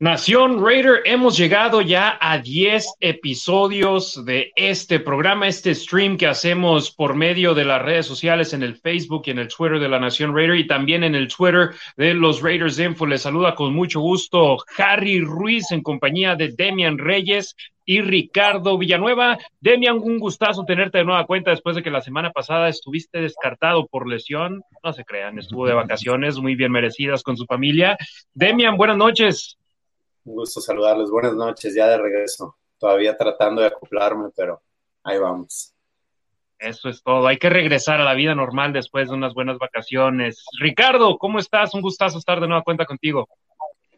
Nación Raider, hemos llegado ya a 10 episodios de este programa, este stream que hacemos por medio de las redes sociales en el Facebook y en el Twitter de la Nación Raider y también en el Twitter de los Raiders Info. Les saluda con mucho gusto Harry Ruiz en compañía de Demian Reyes y Ricardo Villanueva. Demian, un gustazo tenerte de nueva cuenta después de que la semana pasada estuviste descartado por lesión. No se crean, estuvo de vacaciones muy bien merecidas con su familia. Demian, buenas noches. Un gusto saludarles. Buenas noches, ya de regreso. Todavía tratando de acoplarme, pero ahí vamos. Eso es todo. Hay que regresar a la vida normal después de unas buenas vacaciones. Ricardo, ¿cómo estás? Un gustazo estar de nueva cuenta contigo.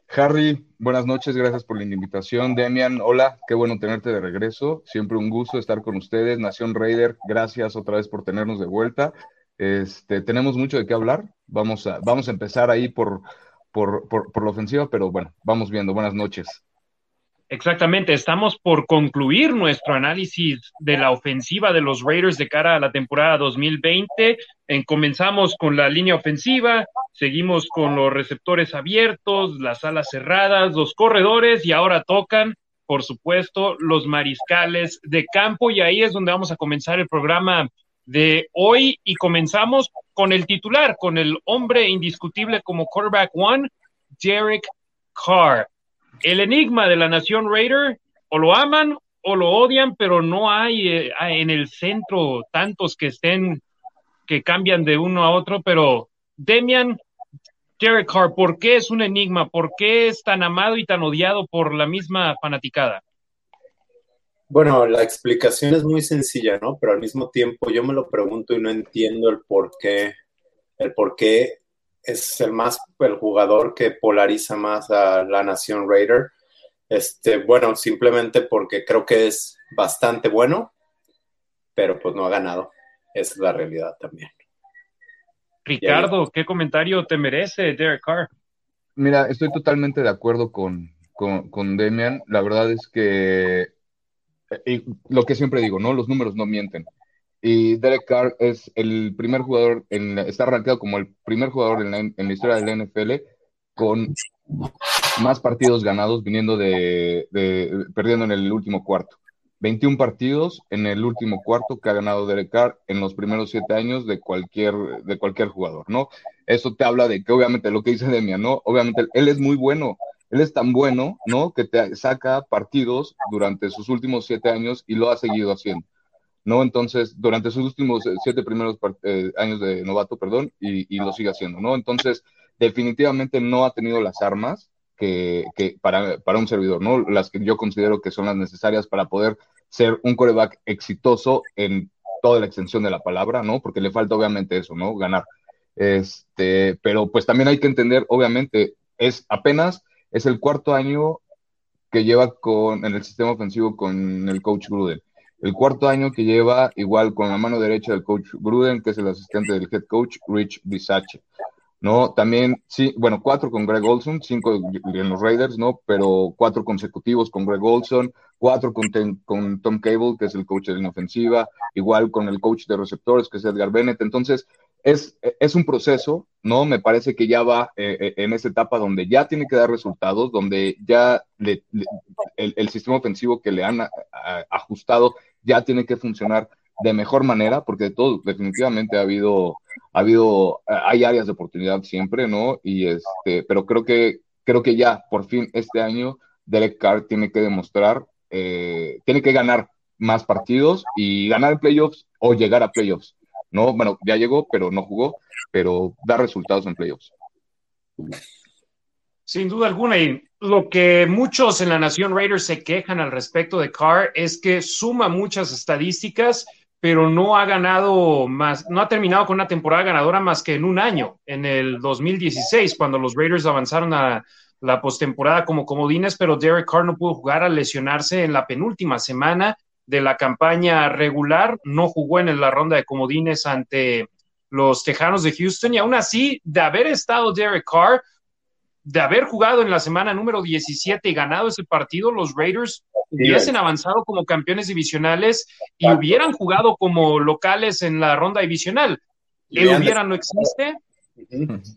Harry, buenas noches, gracias por la invitación. Demian, hola, qué bueno tenerte de regreso. Siempre un gusto estar con ustedes. Nación Raider, gracias otra vez por tenernos de vuelta. Este, tenemos mucho de qué hablar. Vamos a, vamos a empezar ahí por, por, por, la ofensiva, pero bueno, vamos viendo. Buenas noches. Exactamente, estamos por concluir nuestro análisis de la ofensiva de los Raiders de cara a la temporada 2020. En, comenzamos con la línea ofensiva, seguimos con los receptores abiertos, las alas cerradas, los corredores y ahora tocan, por supuesto, los mariscales de campo y ahí es donde vamos a comenzar el programa de hoy y comenzamos con el titular, con el hombre indiscutible como quarterback one, Derek Carr. El enigma de la nación Raider, o lo aman o lo odian, pero no hay eh, en el centro tantos que estén, que cambian de uno a otro, pero Demian, Derek Carr, ¿por qué es un enigma? ¿Por qué es tan amado y tan odiado por la misma fanaticada? Bueno, la explicación es muy sencilla, ¿no? Pero al mismo tiempo yo me lo pregunto y no entiendo el por qué, el por qué es el más, el jugador que polariza más a la nación Raider. Este, bueno, simplemente porque creo que es bastante bueno, pero pues no ha ganado. Esa es la realidad también. Ricardo, ¿qué comentario te merece Derek Carr? Mira, estoy totalmente de acuerdo con, con, con Demian. La verdad es que y lo que siempre digo, ¿no? Los números no mienten. Y Derek Carr es el primer jugador, en, está arrancado como el primer jugador en la, historia de la NFL con más partidos ganados viniendo de, perdiendo en el último cuarto. 21 partidos en el último cuarto que ha ganado Derek Carr en los primeros siete años de cualquier, de cualquier jugador, ¿no? Eso te habla de que obviamente lo que dice Demian, ¿no? Obviamente él es muy bueno, él es tan bueno, ¿no? Que te saca partidos durante sus últimos siete años y lo ha seguido haciendo, ¿no? Entonces, durante sus últimos eh, siete primeros eh, años de novato, perdón, y, lo sigue haciendo, ¿no? Entonces, definitivamente no ha tenido las armas que, para, para, un servidor, ¿no? Las que yo considero que son las necesarias para poder ser un coreback exitoso en toda la extensión de la palabra, ¿no? Porque le falta obviamente eso, ¿no? Ganar. Este, pero pues también hay que entender, obviamente, es apenas es el cuarto año que lleva con, en el sistema ofensivo con el coach Gruden. El cuarto año que lleva igual con la mano derecha del coach Gruden, que es el asistente del head coach Rich Bisache. ¿no? También, sí, bueno, cuatro con Greg Olson, cinco en los Raiders, ¿no? Pero cuatro consecutivos con Greg Olson, cuatro con, con Tom Cable, que es el coach de la ofensiva, igual con el coach de receptores, que es Edgar Bennett. Entonces, es, es un proceso, ¿no? Me parece que ya va eh, eh, en esa etapa donde ya tiene que dar resultados, donde ya el, el, sistema ofensivo que le han ajustado ya tiene que funcionar de mejor manera, porque de todo, definitivamente ha habido, ha habido, hay áreas de oportunidad siempre, ¿no? Y este, pero creo que, creo que ya, por fin, este año, Derek Carr tiene que demostrar, eh, tiene que ganar más partidos y ganar playoffs o llegar a playoffs, ¿no? Bueno, ya llegó, pero no jugó, pero da resultados en playoffs. Sin duda alguna, y lo que muchos en la Nación Raiders se quejan al respecto de Carr es que suma muchas estadísticas, pero no ha ganado más, no ha terminado con una temporada ganadora más que en un año, en el 2016, cuando los Raiders avanzaron a la postemporada como comodines, pero Derek Carr no pudo jugar al lesionarse en la penúltima semana de la campaña regular, no jugó en la ronda de comodines ante los Tejanos de Houston y aún así, de haber estado Derek Carr, de haber jugado en la semana número 17 y ganado ese partido, los Raiders hubiesen avanzado como campeones divisionales y hubieran jugado como locales en la ronda divisional. El hubiera no existe.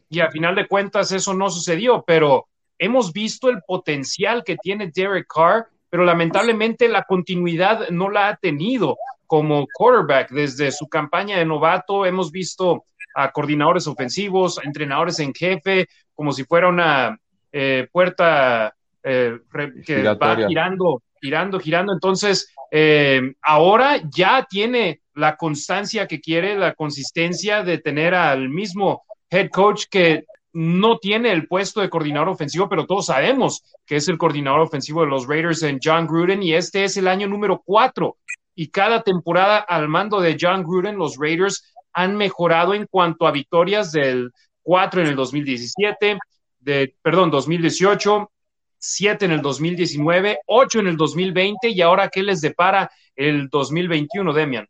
Y a final de cuentas eso no sucedió, pero hemos visto el potencial que tiene Derek Carr, pero lamentablemente la continuidad no la ha tenido como quarterback. Desde su campaña de novato hemos visto a coordinadores ofensivos, a entrenadores en jefe, como si fuera una eh, puerta eh, que va girando, girando, girando. Entonces, eh, ahora ya tiene la constancia que quiere, la consistencia de tener al mismo head coach que no tiene el puesto de coordinador ofensivo, pero todos sabemos que es el coordinador ofensivo de los Raiders en John Gruden y este es el año número cuatro. Y cada temporada al mando de John Gruden, los Raiders han mejorado en cuanto a victorias del 4 en el 2017, de, perdón, 2018, 7 en el 2019, 8 en el 2020 y ahora qué les depara el 2021, Demian.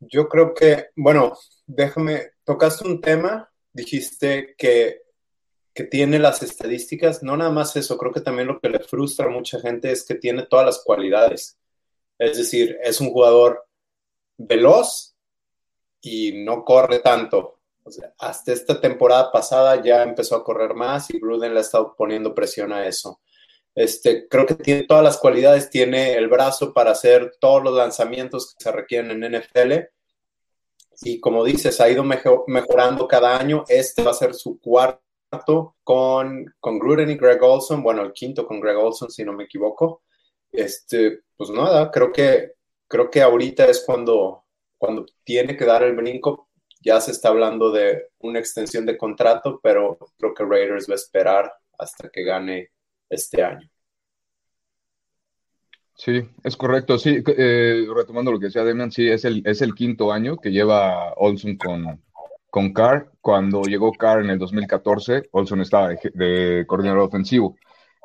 Yo creo que, bueno, déjame, tocaste un tema, dijiste que, que tiene las estadísticas, no nada más eso, creo que también lo que le frustra a mucha gente es que tiene todas las cualidades. Es decir, es un jugador veloz y no corre tanto. hasta esta temporada pasada ya empezó a correr más y Gruden le ha estado poniendo presión a eso. Este, creo que tiene todas las cualidades, tiene el brazo para hacer todos los lanzamientos que se requieren en NFL. Y como dices, ha ido mejorando cada año. Este va a ser su cuarto con, con Gruden y Greg Olson. Bueno, el quinto con Greg Olson, si no me equivoco. Este, pues nada, creo que, creo que ahorita es cuando, cuando tiene que dar el brinco. Ya se está hablando de una extensión de contrato, pero creo que Raiders va a esperar hasta que gane este año. Sí, es correcto. Sí, eh, retomando lo que decía Demian, sí, es el, es el quinto año que lleva Olson con, con Carr. Cuando llegó Carr en el 2014, Olson estaba de, coordinador ofensivo.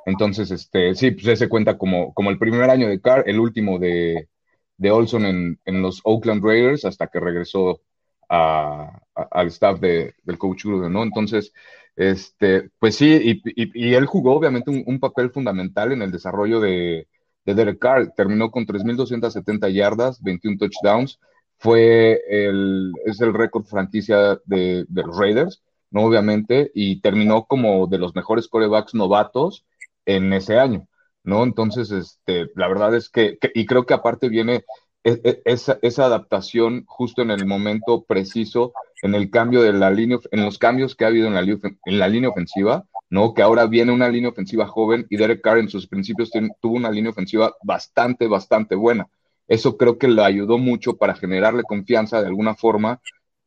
Entonces, este, sí, pues ese cuenta como, como el primer año de Carr, el último de, de Olson en, en, los Oakland Raiders hasta que regresó al staff de, del coach Gruden, ¿no? Entonces, este, pues sí, y, y, él jugó obviamente un, papel fundamental en el desarrollo de, de Derek Carr. Terminó con 3.270 yardas, 21 touchdowns. Fue el, es el récord franquicia de, de, los Raiders, ¿no? Obviamente, y terminó como de los mejores corebacks novatos en ese año, ¿no? Entonces, este, la verdad es que, y creo que aparte viene e, e, esa, esa, adaptación justo en el momento preciso, en el cambio de la línea, en los cambios que ha habido en la, en la línea ofensiva, ¿no? Que ahora viene una línea ofensiva joven y Derek Carr en sus principios tuvo una línea ofensiva bastante, bastante buena. Eso creo que le ayudó mucho para generarle confianza de alguna forma,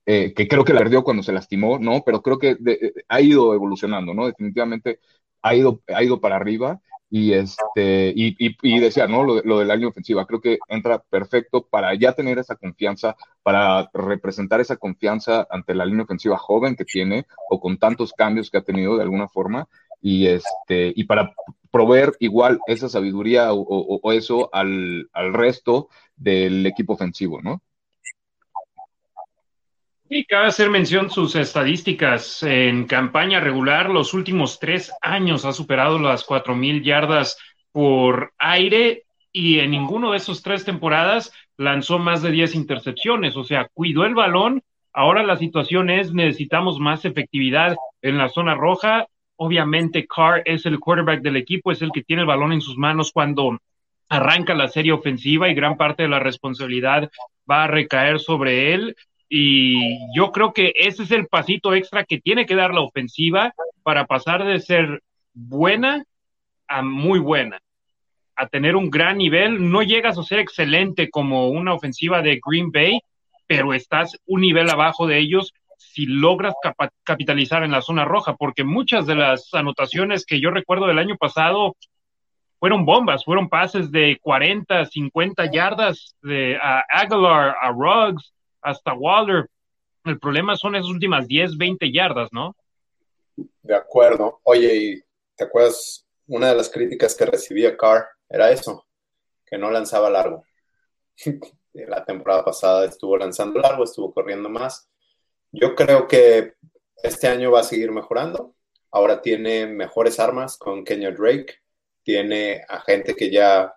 eh, que creo que la perdió cuando se lastimó, ¿no? Pero creo que eh, ha ido evolucionando, ¿no? Definitivamente ha ido, ha ido para arriba y, este, y, y, decía, ¿no? Lo, lo, de la línea ofensiva, creo que entra perfecto para ya tener esa confianza, para representar esa confianza ante la línea ofensiva joven que tiene o con tantos cambios que ha tenido de alguna forma y, este, y para proveer igual esa sabiduría o, o eso al, al resto del equipo ofensivo, ¿no? Y cabe hacer mención sus estadísticas. En campaña regular, los últimos tres años ha superado las cuatro mil yardas por aire y en ninguno de esos tres temporadas lanzó más de 10 intercepciones. O sea, cuidó el balón. Ahora la situación es necesitamos más efectividad en la zona roja. Obviamente, Carr es el quarterback del equipo, es el que tiene el balón en sus manos cuando arranca la serie ofensiva y gran parte de la responsabilidad va a recaer sobre él. Y yo creo que ese es el pasito extra que tiene que dar la ofensiva para pasar de ser buena a muy buena, a tener un gran nivel. No llegas a ser excelente como una ofensiva de Green Bay, pero estás un nivel abajo de ellos si logras capitalizar en la zona roja, porque muchas de las anotaciones que yo recuerdo del año pasado fueron bombas, fueron pases de 40, 50 yardas de, a Aguilar, a Ruggs, hasta Waller. El problema son esas últimas 10, 20 yardas, ¿no? De acuerdo. Oye, ¿y te acuerdas? Una de las críticas que recibía Carr era eso, que no lanzaba largo. La temporada pasada estuvo lanzando largo, estuvo corriendo más. Yo creo que este año va a seguir mejorando. Ahora tiene mejores armas con Kenya Drake. Tiene a gente que ya,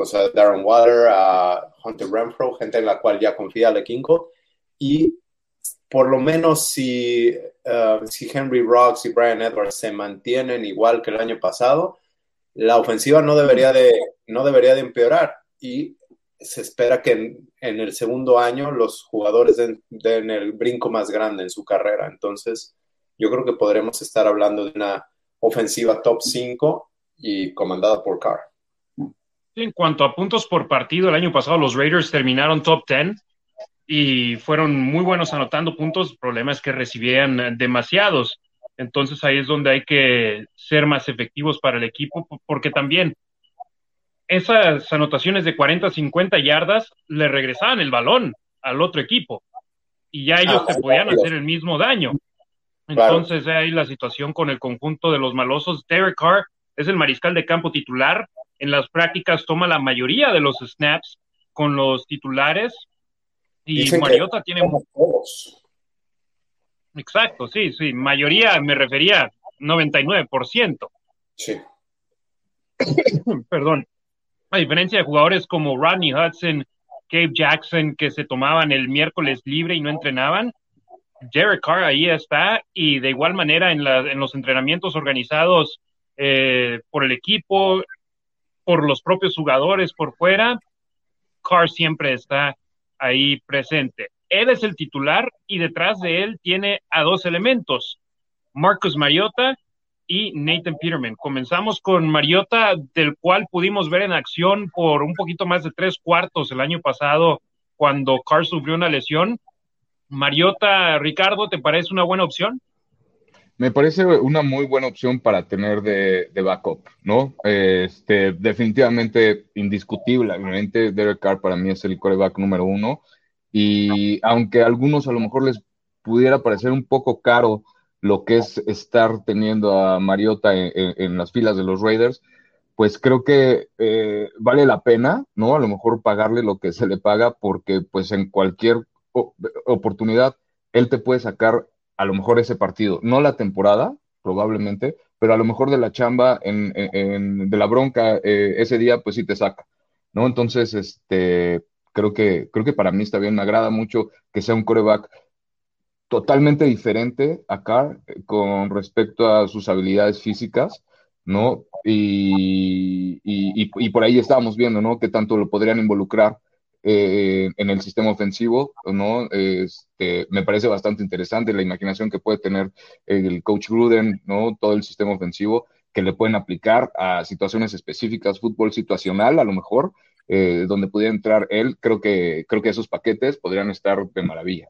o sea, Darren Water, a Hunter Renfro, gente en la cual ya confía a Kinko. Y por lo menos si, uh, si Henry Rocks y Brian Edwards se mantienen igual que el año pasado, la ofensiva no debería de, no debería de empeorar. Y se espera que en, el segundo año los jugadores den, el brinco más grande en su carrera. Entonces, yo creo que podremos estar hablando de una ofensiva top 5 y comandada por Carr. En cuanto a puntos por partido, el año pasado los Raiders terminaron top 10 y fueron muy buenos anotando puntos. El problema es que recibían demasiados. Entonces ahí es donde hay que ser más efectivos para el equipo, porque también esas anotaciones de 40, 50 yardas le regresaban el balón al otro equipo y ya ellos se podían hacer el mismo daño. Entonces, ahí la situación con el conjunto de los malosos. Derek Carr es el mariscal de campo titular. En las prácticas toma la mayoría de los snaps con los titulares. Y Mariota tiene. Exacto, sí, sí. Mayoría me refería 99%. Sí. Perdón a diferencia de jugadores como Rodney Hudson, Gabe Jackson, que se tomaban el miércoles libre y no entrenaban, Derek Carr ahí está y de igual manera en, los entrenamientos organizados eh, por el equipo, por los propios jugadores por fuera, Carr siempre está ahí presente. Él es el titular y detrás de él tiene a dos elementos, Marcus Mariota y Nathan Peterman. Comenzamos con Mariota, del cual pudimos ver en acción por un poquito más de tres cuartos el año pasado cuando Carr sufrió una lesión. Mariota, Ricardo, ¿te parece una buena opción? Me parece una muy buena opción para tener de, backup, ¿no? Este, definitivamente indiscutiblemente, Derek Carr para mí es el coreback número uno. Y aunque a algunos a lo mejor les pudiera parecer un poco caro lo que es estar teniendo a Mariota en, las filas de los Raiders, pues creo que eh, vale la pena, ¿no? A lo mejor pagarle lo que se le paga, porque pues en cualquier oportunidad él te puede sacar a lo mejor ese partido, no la temporada, probablemente, pero a lo mejor de la chamba, en, de la bronca, eh, ese día, pues sí te saca, ¿no? Entonces, este, creo que, creo que para mí está bien, me agrada mucho que sea un coreback totalmente diferente acá eh, con respecto a sus habilidades físicas, ¿no? Y, y, por ahí estábamos viendo, ¿no? Que tanto lo podrían involucrar eh, en el sistema ofensivo, ¿no? Este, me parece bastante interesante la imaginación que puede tener el coach Gruden, ¿no? Todo el sistema ofensivo que le pueden aplicar a situaciones específicas, fútbol situacional, a lo mejor, eh, donde pudiera entrar él, creo que, creo que esos paquetes podrían estar de maravilla.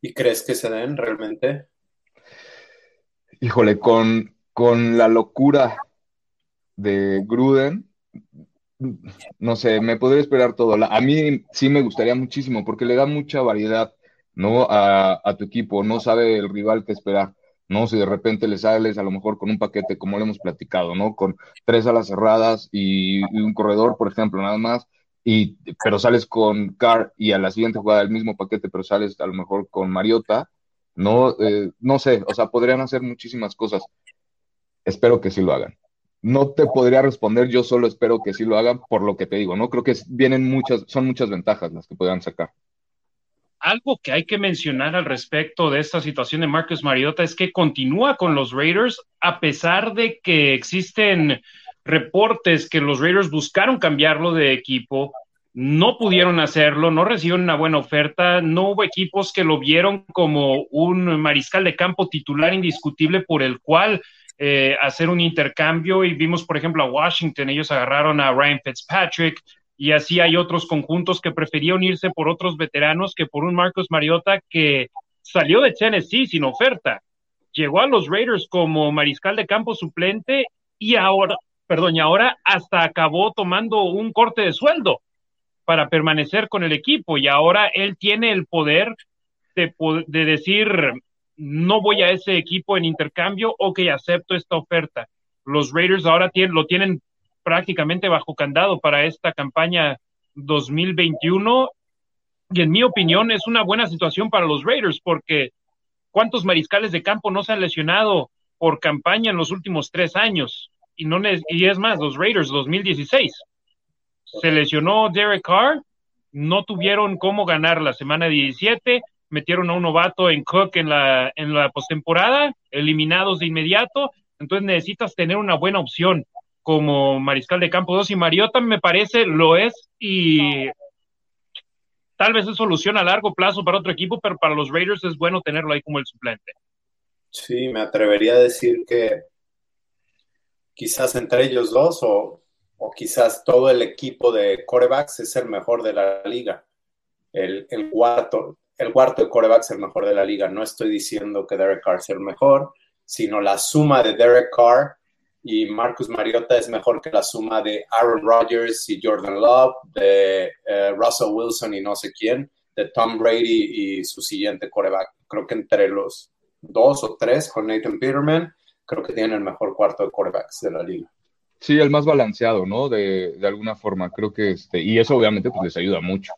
¿Y crees que se den realmente? Híjole, con, con la locura de Gruden, no sé, me podría esperar todo. A mí sí me gustaría muchísimo porque le da mucha variedad, ¿no? A, tu equipo, no sabe el rival qué esperar, ¿no? Si de repente le sales a lo mejor con un paquete, como lo hemos platicado, ¿no? Con tres alas cerradas y un corredor, por ejemplo, nada más, y, pero sales con Carr y a la siguiente jugada el mismo paquete, pero sales a lo mejor con Mariota, no, eh, no sé, o sea, podrían hacer muchísimas cosas. Espero que sí lo hagan. No te podría responder, yo solo espero que sí lo hagan por lo que te digo, ¿no? Creo que vienen muchas, son muchas ventajas las que podrían sacar. Algo que hay que mencionar al respecto de esta situación de Marcus Mariota es que continúa con los Raiders a pesar de que existen reportes que los Raiders buscaron cambiarlo de equipo, no pudieron hacerlo, no recibieron una buena oferta, no hubo equipos que lo vieron como un mariscal de campo titular indiscutible por el cual eh, hacer un intercambio y vimos, por ejemplo, a Washington, ellos agarraron a Ryan Fitzpatrick y así hay otros conjuntos que preferían irse por otros veteranos que por un Marcos Mariota que salió de Tennessee sin oferta. Llegó a los Raiders como mariscal de campo suplente y ahora perdón, y ahora hasta acabó tomando un corte de sueldo para permanecer con el equipo y ahora él tiene el poder de, de decir, no voy a ese equipo en intercambio, ok, acepto esta oferta. Los Raiders ahora tienen, lo tienen prácticamente bajo candado para esta campaña 2021 y en mi opinión es una buena situación para los Raiders porque ¿cuántos mariscales de campo no se han lesionado por campaña en los últimos tres años? Y, no, y es más, los Raiders 2016. Se lesionó Derek Carr, no tuvieron cómo ganar la semana 17, metieron a un novato en Cook en la, en la postemporada, eliminados de inmediato, entonces necesitas tener una buena opción como mariscal de campo 2 y Mariota me parece lo es y tal vez es solución a largo plazo para otro equipo, pero para los Raiders es bueno tenerlo ahí como el suplente. Sí, me atrevería a decir que quizás entre ellos dos o, o quizás todo el equipo de corebacks es el mejor de la liga. El, el, cuarto, el cuarto de corebacks es el mejor de la liga. No estoy diciendo que Derek Carr sea el mejor, sino la suma de Derek Carr y Marcus Mariota es mejor que la suma de Aaron Rodgers y Jordan Love, de eh, Russell Wilson y no sé quién, de Tom Brady y su siguiente coreback. Creo que entre los dos o tres con Nathan Peterman, creo que tienen el mejor cuarto de corebacks de la liga. Sí, el más balanceado, ¿no? De, de alguna forma, creo que este, y eso obviamente pues les ayuda mucho,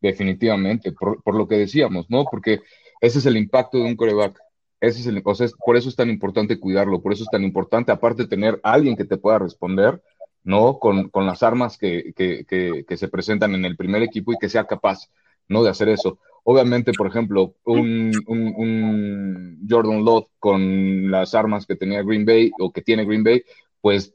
definitivamente, por, por lo que decíamos, ¿no? Porque ese es el impacto de un coreback ese es el, o sea, por eso es tan importante cuidarlo, por eso es tan importante, aparte tener a alguien que te pueda responder, ¿no? Con, con las armas que, que, que, se presentan en el primer equipo y que sea capaz, ¿no? De hacer eso. Obviamente, por ejemplo, un, un, un Jordan Love con las armas que tenía Green Bay o que tiene Green Bay, pues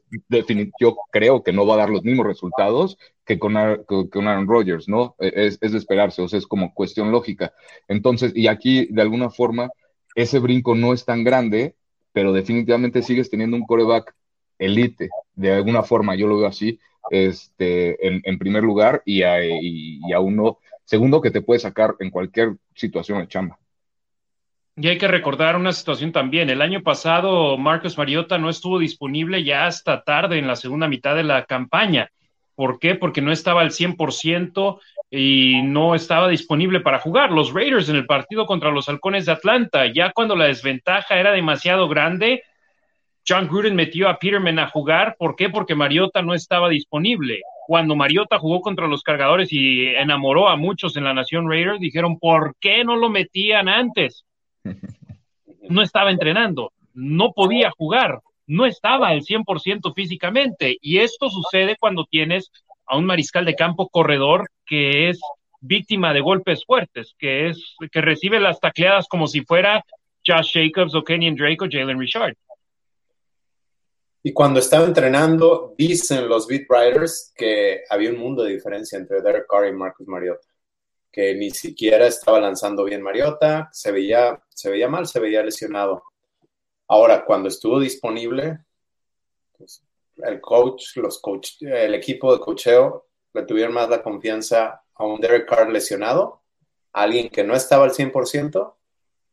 yo creo que no va a dar los mismos resultados que con, con Aaron Rodgers, ¿no? E, es, es de esperarse, o sea, es como cuestión lógica. Entonces, y aquí, de alguna forma, ese brinco no es tan grande, pero definitivamente sigues teniendo un coreback elite, de alguna forma, yo lo veo así, este, en, en primer lugar, y a, y, a, uno, segundo, que te puede sacar en cualquier situación de chamba. Y hay que recordar una situación también. El año pasado, Marcos Mariota no estuvo disponible ya hasta tarde en la segunda mitad de la campaña. ¿Por qué? Porque no estaba al 100% y no estaba disponible para jugar. Los Raiders en el partido contra los Halcones de Atlanta, ya cuando la desventaja era demasiado grande, John Gruden metió a Peterman a jugar. ¿Por qué? Porque Mariota no estaba disponible. Cuando Mariota jugó contra los cargadores y enamoró a muchos en la Nación Raiders, dijeron, ¿por qué no lo metían antes? No estaba entrenando, no podía jugar, no estaba al 100% físicamente. Y esto sucede cuando tienes a un mariscal de campo corredor que es víctima de golpes fuertes, que es que recibe las tacleadas como si fuera Josh Jacobs o Kenyon Drake o Jalen Richard. Y cuando estaba entrenando, dicen los beat writers que había un mundo de diferencia entre Derek Carr y Marcus Mariota, que ni siquiera estaba lanzando bien Mariota, se veía, se veía mal, se veía lesionado. Ahora, cuando estuvo disponible, pues, el coach, los coach, el equipo de cocheo le tuvieron más la confianza a un Derek Carr lesionado, alguien que no estaba al 100%,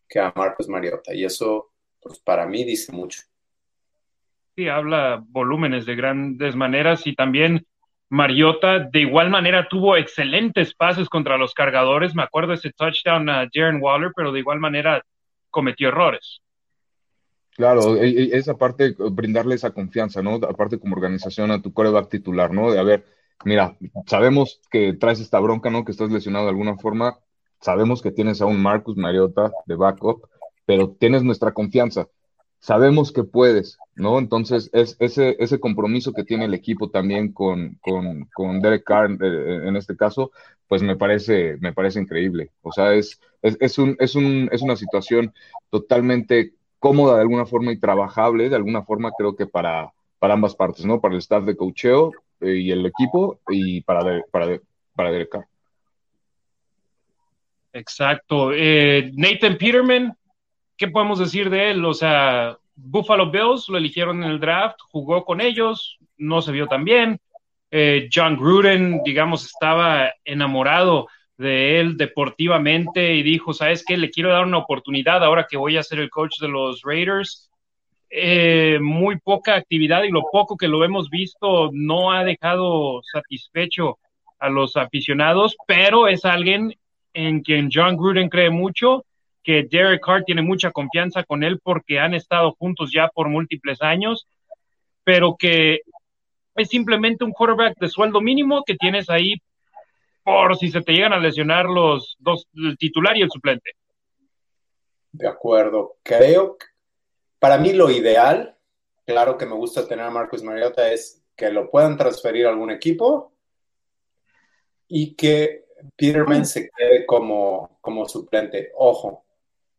que a Marcos Mariota. Y eso, pues para mí, dice mucho. Sí, habla volúmenes de grandes maneras y también Mariota de igual manera tuvo excelentes pases contra los cargadores. Me acuerdo ese touchdown a Jaren Waller, pero de igual manera cometió errores. Claro, e, e, esa parte, brindarle esa confianza, ¿no? Aparte como organización a tu coreback titular, ¿no? De a ver, mira, sabemos que traes esta bronca, ¿no? Que estás lesionado de alguna forma, sabemos que tienes a un Marcus Mariota de backup, pero tienes nuestra confianza, sabemos que puedes, ¿no? Entonces, es ese, ese compromiso que tiene el equipo también con, con, con Derek Carr, eh, en este caso, pues me parece, me parece increíble. O sea, es, es, es, un, es, un, es una situación totalmente cómoda de alguna forma y trabajable de alguna forma, creo que para, para ambas partes, ¿no? Para el staff de coacheo eh, y el equipo y para, para, para Derek Carr. Exacto. Eh, Nathan Peterman, ¿qué podemos decir de él? O sea, Buffalo Bills lo eligieron en el draft, jugó con ellos, no se vio tan bien. Eh, John Gruden, digamos, estaba enamorado de él deportivamente y dijo, ¿sabes qué? Le quiero dar una oportunidad ahora que voy a ser el coach de los Raiders. Eh, muy poca actividad y lo poco que lo hemos visto no ha dejado satisfecho a los aficionados, pero es alguien en quien John Gruden cree mucho que Derek Carr tiene mucha confianza con él porque han estado juntos ya por múltiples años, pero que es simplemente un quarterback de sueldo mínimo que tienes ahí por si se te llegan a lesionar los dos, el titular y el suplente. De acuerdo. Creo que para mí lo ideal, claro que me gusta tener a Marcus Mariota, es que lo puedan transferir a algún equipo y que Peterman se quede como, como suplente. Ojo,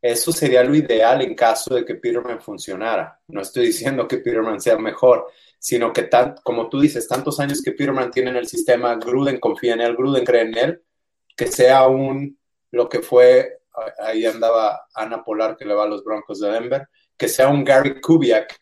eso sería lo ideal en caso de que Peterman funcionara. No estoy diciendo que Peterman sea mejor, sino que, tan, como tú dices, tantos años que Peterman tiene en el sistema, Gruden confía en él, Gruden cree en él, que sea un, lo que fue, ahí andaba Ana Polar que le va a los Broncos de Denver, que sea un Gary Kubiak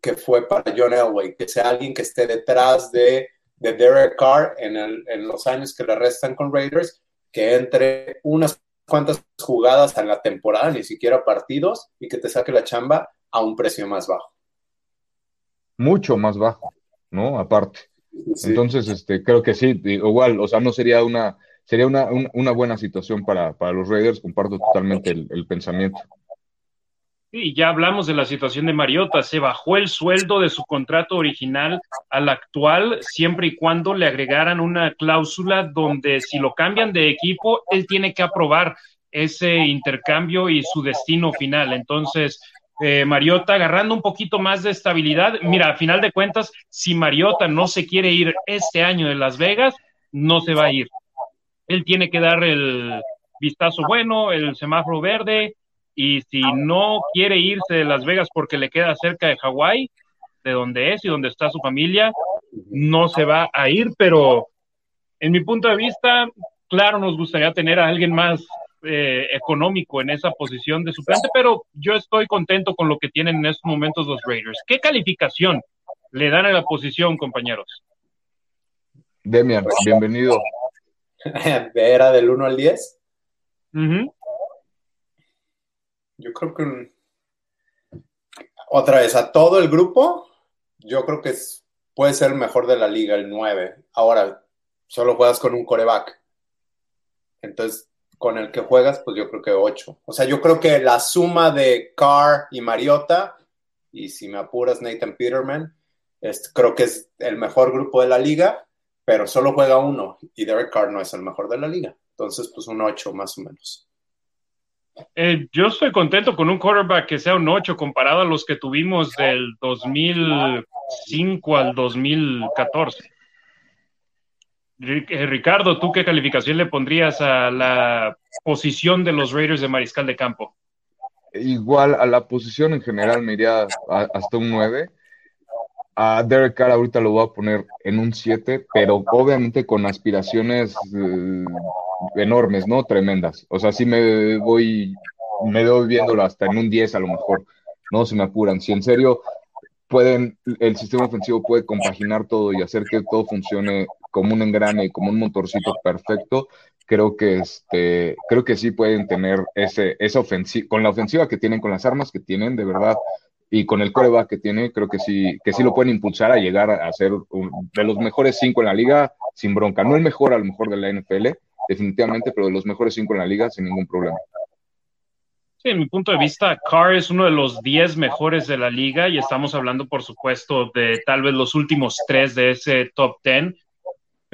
que fue para John Elway, que sea alguien que esté detrás de, de Derek Carr en, en los años que le restan con Raiders, que entre unas cuantas jugadas en la temporada, ni siquiera partidos, y que te saque la chamba a un precio más bajo mucho más bajo, ¿no? Aparte. Entonces, este, creo que sí, igual, o sea, no sería una, sería una, una buena situación para, para, los Raiders, comparto totalmente el, pensamiento. Sí, ya hablamos de la situación de Mariota, se bajó el sueldo de su contrato original al actual, siempre y cuando le agregaran una cláusula donde si lo cambian de equipo, él tiene que aprobar ese intercambio y su destino final. Entonces, eh, Mariota agarrando un poquito más de estabilidad. Mira, a final de cuentas, si Mariota no se quiere ir este año de Las Vegas, no se va a ir. Él tiene que dar el vistazo bueno, el semáforo verde, y si no quiere irse de Las Vegas porque le queda cerca de Hawái, de donde es y donde está su familia, no se va a ir, pero en mi punto de vista, claro, nos gustaría tener a alguien más eh, económico en esa posición de suplente, pero yo estoy contento con lo que tienen en estos momentos los Raiders. ¿Qué calificación le dan a la posición, compañeros? Demian, bienvenido. ¿Era del 1 al 10? Yo creo que otra vez, a todo el grupo, yo creo que puede ser el mejor de la liga, el 9. Ahora, solo juegas con un coreback. Entonces, con el que juegas, pues yo creo que 8. O sea, yo creo que la suma de Carr y Mariota, y si me apuras Nathan Peterman, creo que es el mejor grupo de la liga, pero solo juega uno y Derek Carr no es el mejor de la liga. Entonces, pues un 8 más o menos. Eh, yo estoy contento con un quarterback que sea un 8 comparado a los que tuvimos del 2005 al 2014. Eh, Ricardo, ¿tú qué calificación le pondrías a la posición de los Raiders de Mariscal de Campo? Igual a la posición en general me iría hasta un 9. A Derek Carr ahorita lo voy a poner en un 7, pero obviamente con aspiraciones eh, enormes, ¿no? Tremendas. O sea, sí me voy, me voy viéndolo hasta en un 10 a lo mejor, ¿no? Se me apuran. Si en serio pueden, el sistema ofensivo puede compaginar todo y hacer que todo funcione como un engrane, como un motorcito perfecto, creo que este, creo que sí pueden tener ese, esa ofensiva, con la ofensiva que tienen, con las armas que tienen, de verdad, y con el coreback que tiene, creo que sí, que sí lo pueden impulsar a llegar a ser de los mejores cinco en la liga sin bronca. No el mejor a lo mejor de la NFL, definitivamente, pero de los mejores cinco en la liga sin ningún problema. Sí, en mi punto de vista, Carr es uno de los diez mejores de la liga y estamos hablando, por supuesto, de tal vez los últimos tres de ese top ten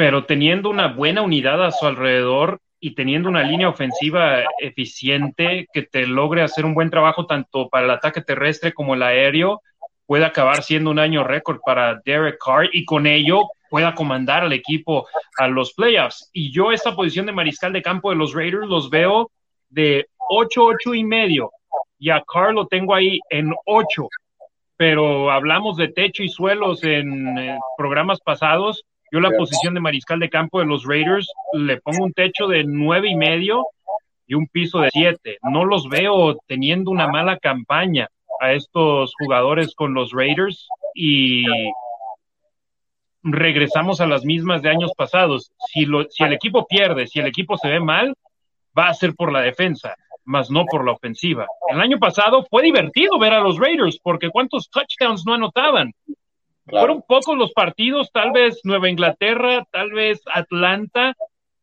pero teniendo una buena unidad a su alrededor y teniendo una línea ofensiva eficiente que te logre hacer un buen trabajo tanto para el ataque terrestre como el aéreo, puede acabar siendo un año récord para Derek Carr y con ello pueda comandar al equipo a los playoffs. Y yo esta posición de mariscal de campo de los Raiders los veo de 8, 8 y medio. Y a Carr lo tengo ahí en 8. Pero hablamos de techo y suelos en eh, programas pasados yo la posición de mariscal de campo de los Raiders le pongo un techo de nueve y medio y un piso de siete. No los veo teniendo una mala campaña a estos jugadores con los Raiders y regresamos a las mismas de años pasados. Si, lo, si el equipo pierde, si el equipo se ve mal, va a ser por la defensa, más no por la ofensiva. El año pasado fue divertido ver a los Raiders porque cuántos touchdowns no anotaban. Fueron pocos los partidos, tal vez Nueva Inglaterra, tal vez Atlanta,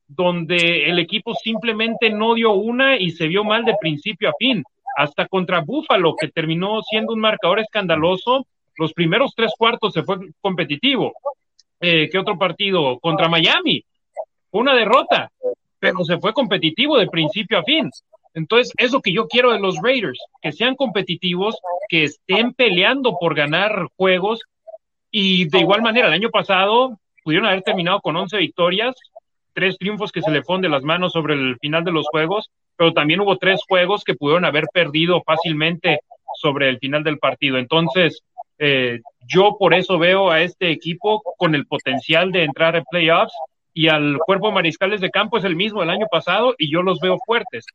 donde el equipo simplemente no dio una y se vio mal de principio a fin. Hasta contra Buffalo, que terminó siendo un marcador escandaloso, los primeros tres cuartos se fue competitivo. Eh, ¿Qué otro partido? Contra Miami. Una derrota, pero se fue competitivo de principio a fin. Entonces, es lo que yo quiero de los Raiders, que sean competitivos, que estén peleando por ganar juegos. Y de igual manera, el año pasado pudieron haber terminado con 11 victorias, tres triunfos que se le fueron de las manos sobre el final de los juegos, pero también hubo tres juegos que pudieron haber perdido fácilmente sobre el final del partido. Entonces, eh, yo por eso veo a este equipo con el potencial de entrar en playoffs y al cuerpo mariscales de campo es el mismo del año pasado y yo los veo fuertes.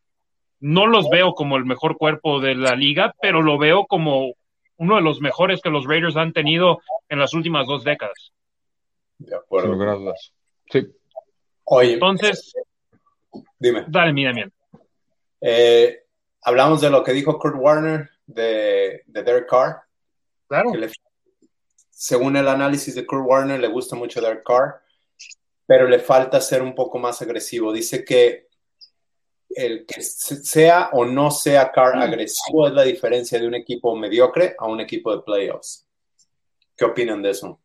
No los veo como el mejor cuerpo de la liga, pero lo veo como uno de los mejores que los Raiders han tenido en las últimas dos décadas. De acuerdo. Sí. Oye, Entonces, dime. dale, mira, mira. Eh, hablamos de lo que dijo Kurt Warner de, de Derek Carr. Claro. que le- según el análisis de Kurt Warner, le gusta mucho Derek Carr, pero le falta ser un poco más agresivo. Dice que el que se- sea o no sea Carr agresivo es la diferencia de un equipo mediocre a un equipo de playoffs. ¿Qué opinan de eso?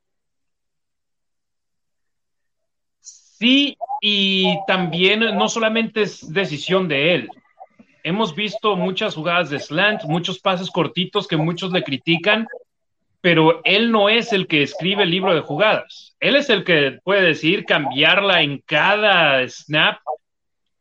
Sí, y también no solamente es decisión de él. Hemos visto muchas jugadas de slant, muchos pases cortitos que muchos le critican, pero él no es el que escribe el libro de jugadas. Él es el que puede decidir cambiarla en cada snap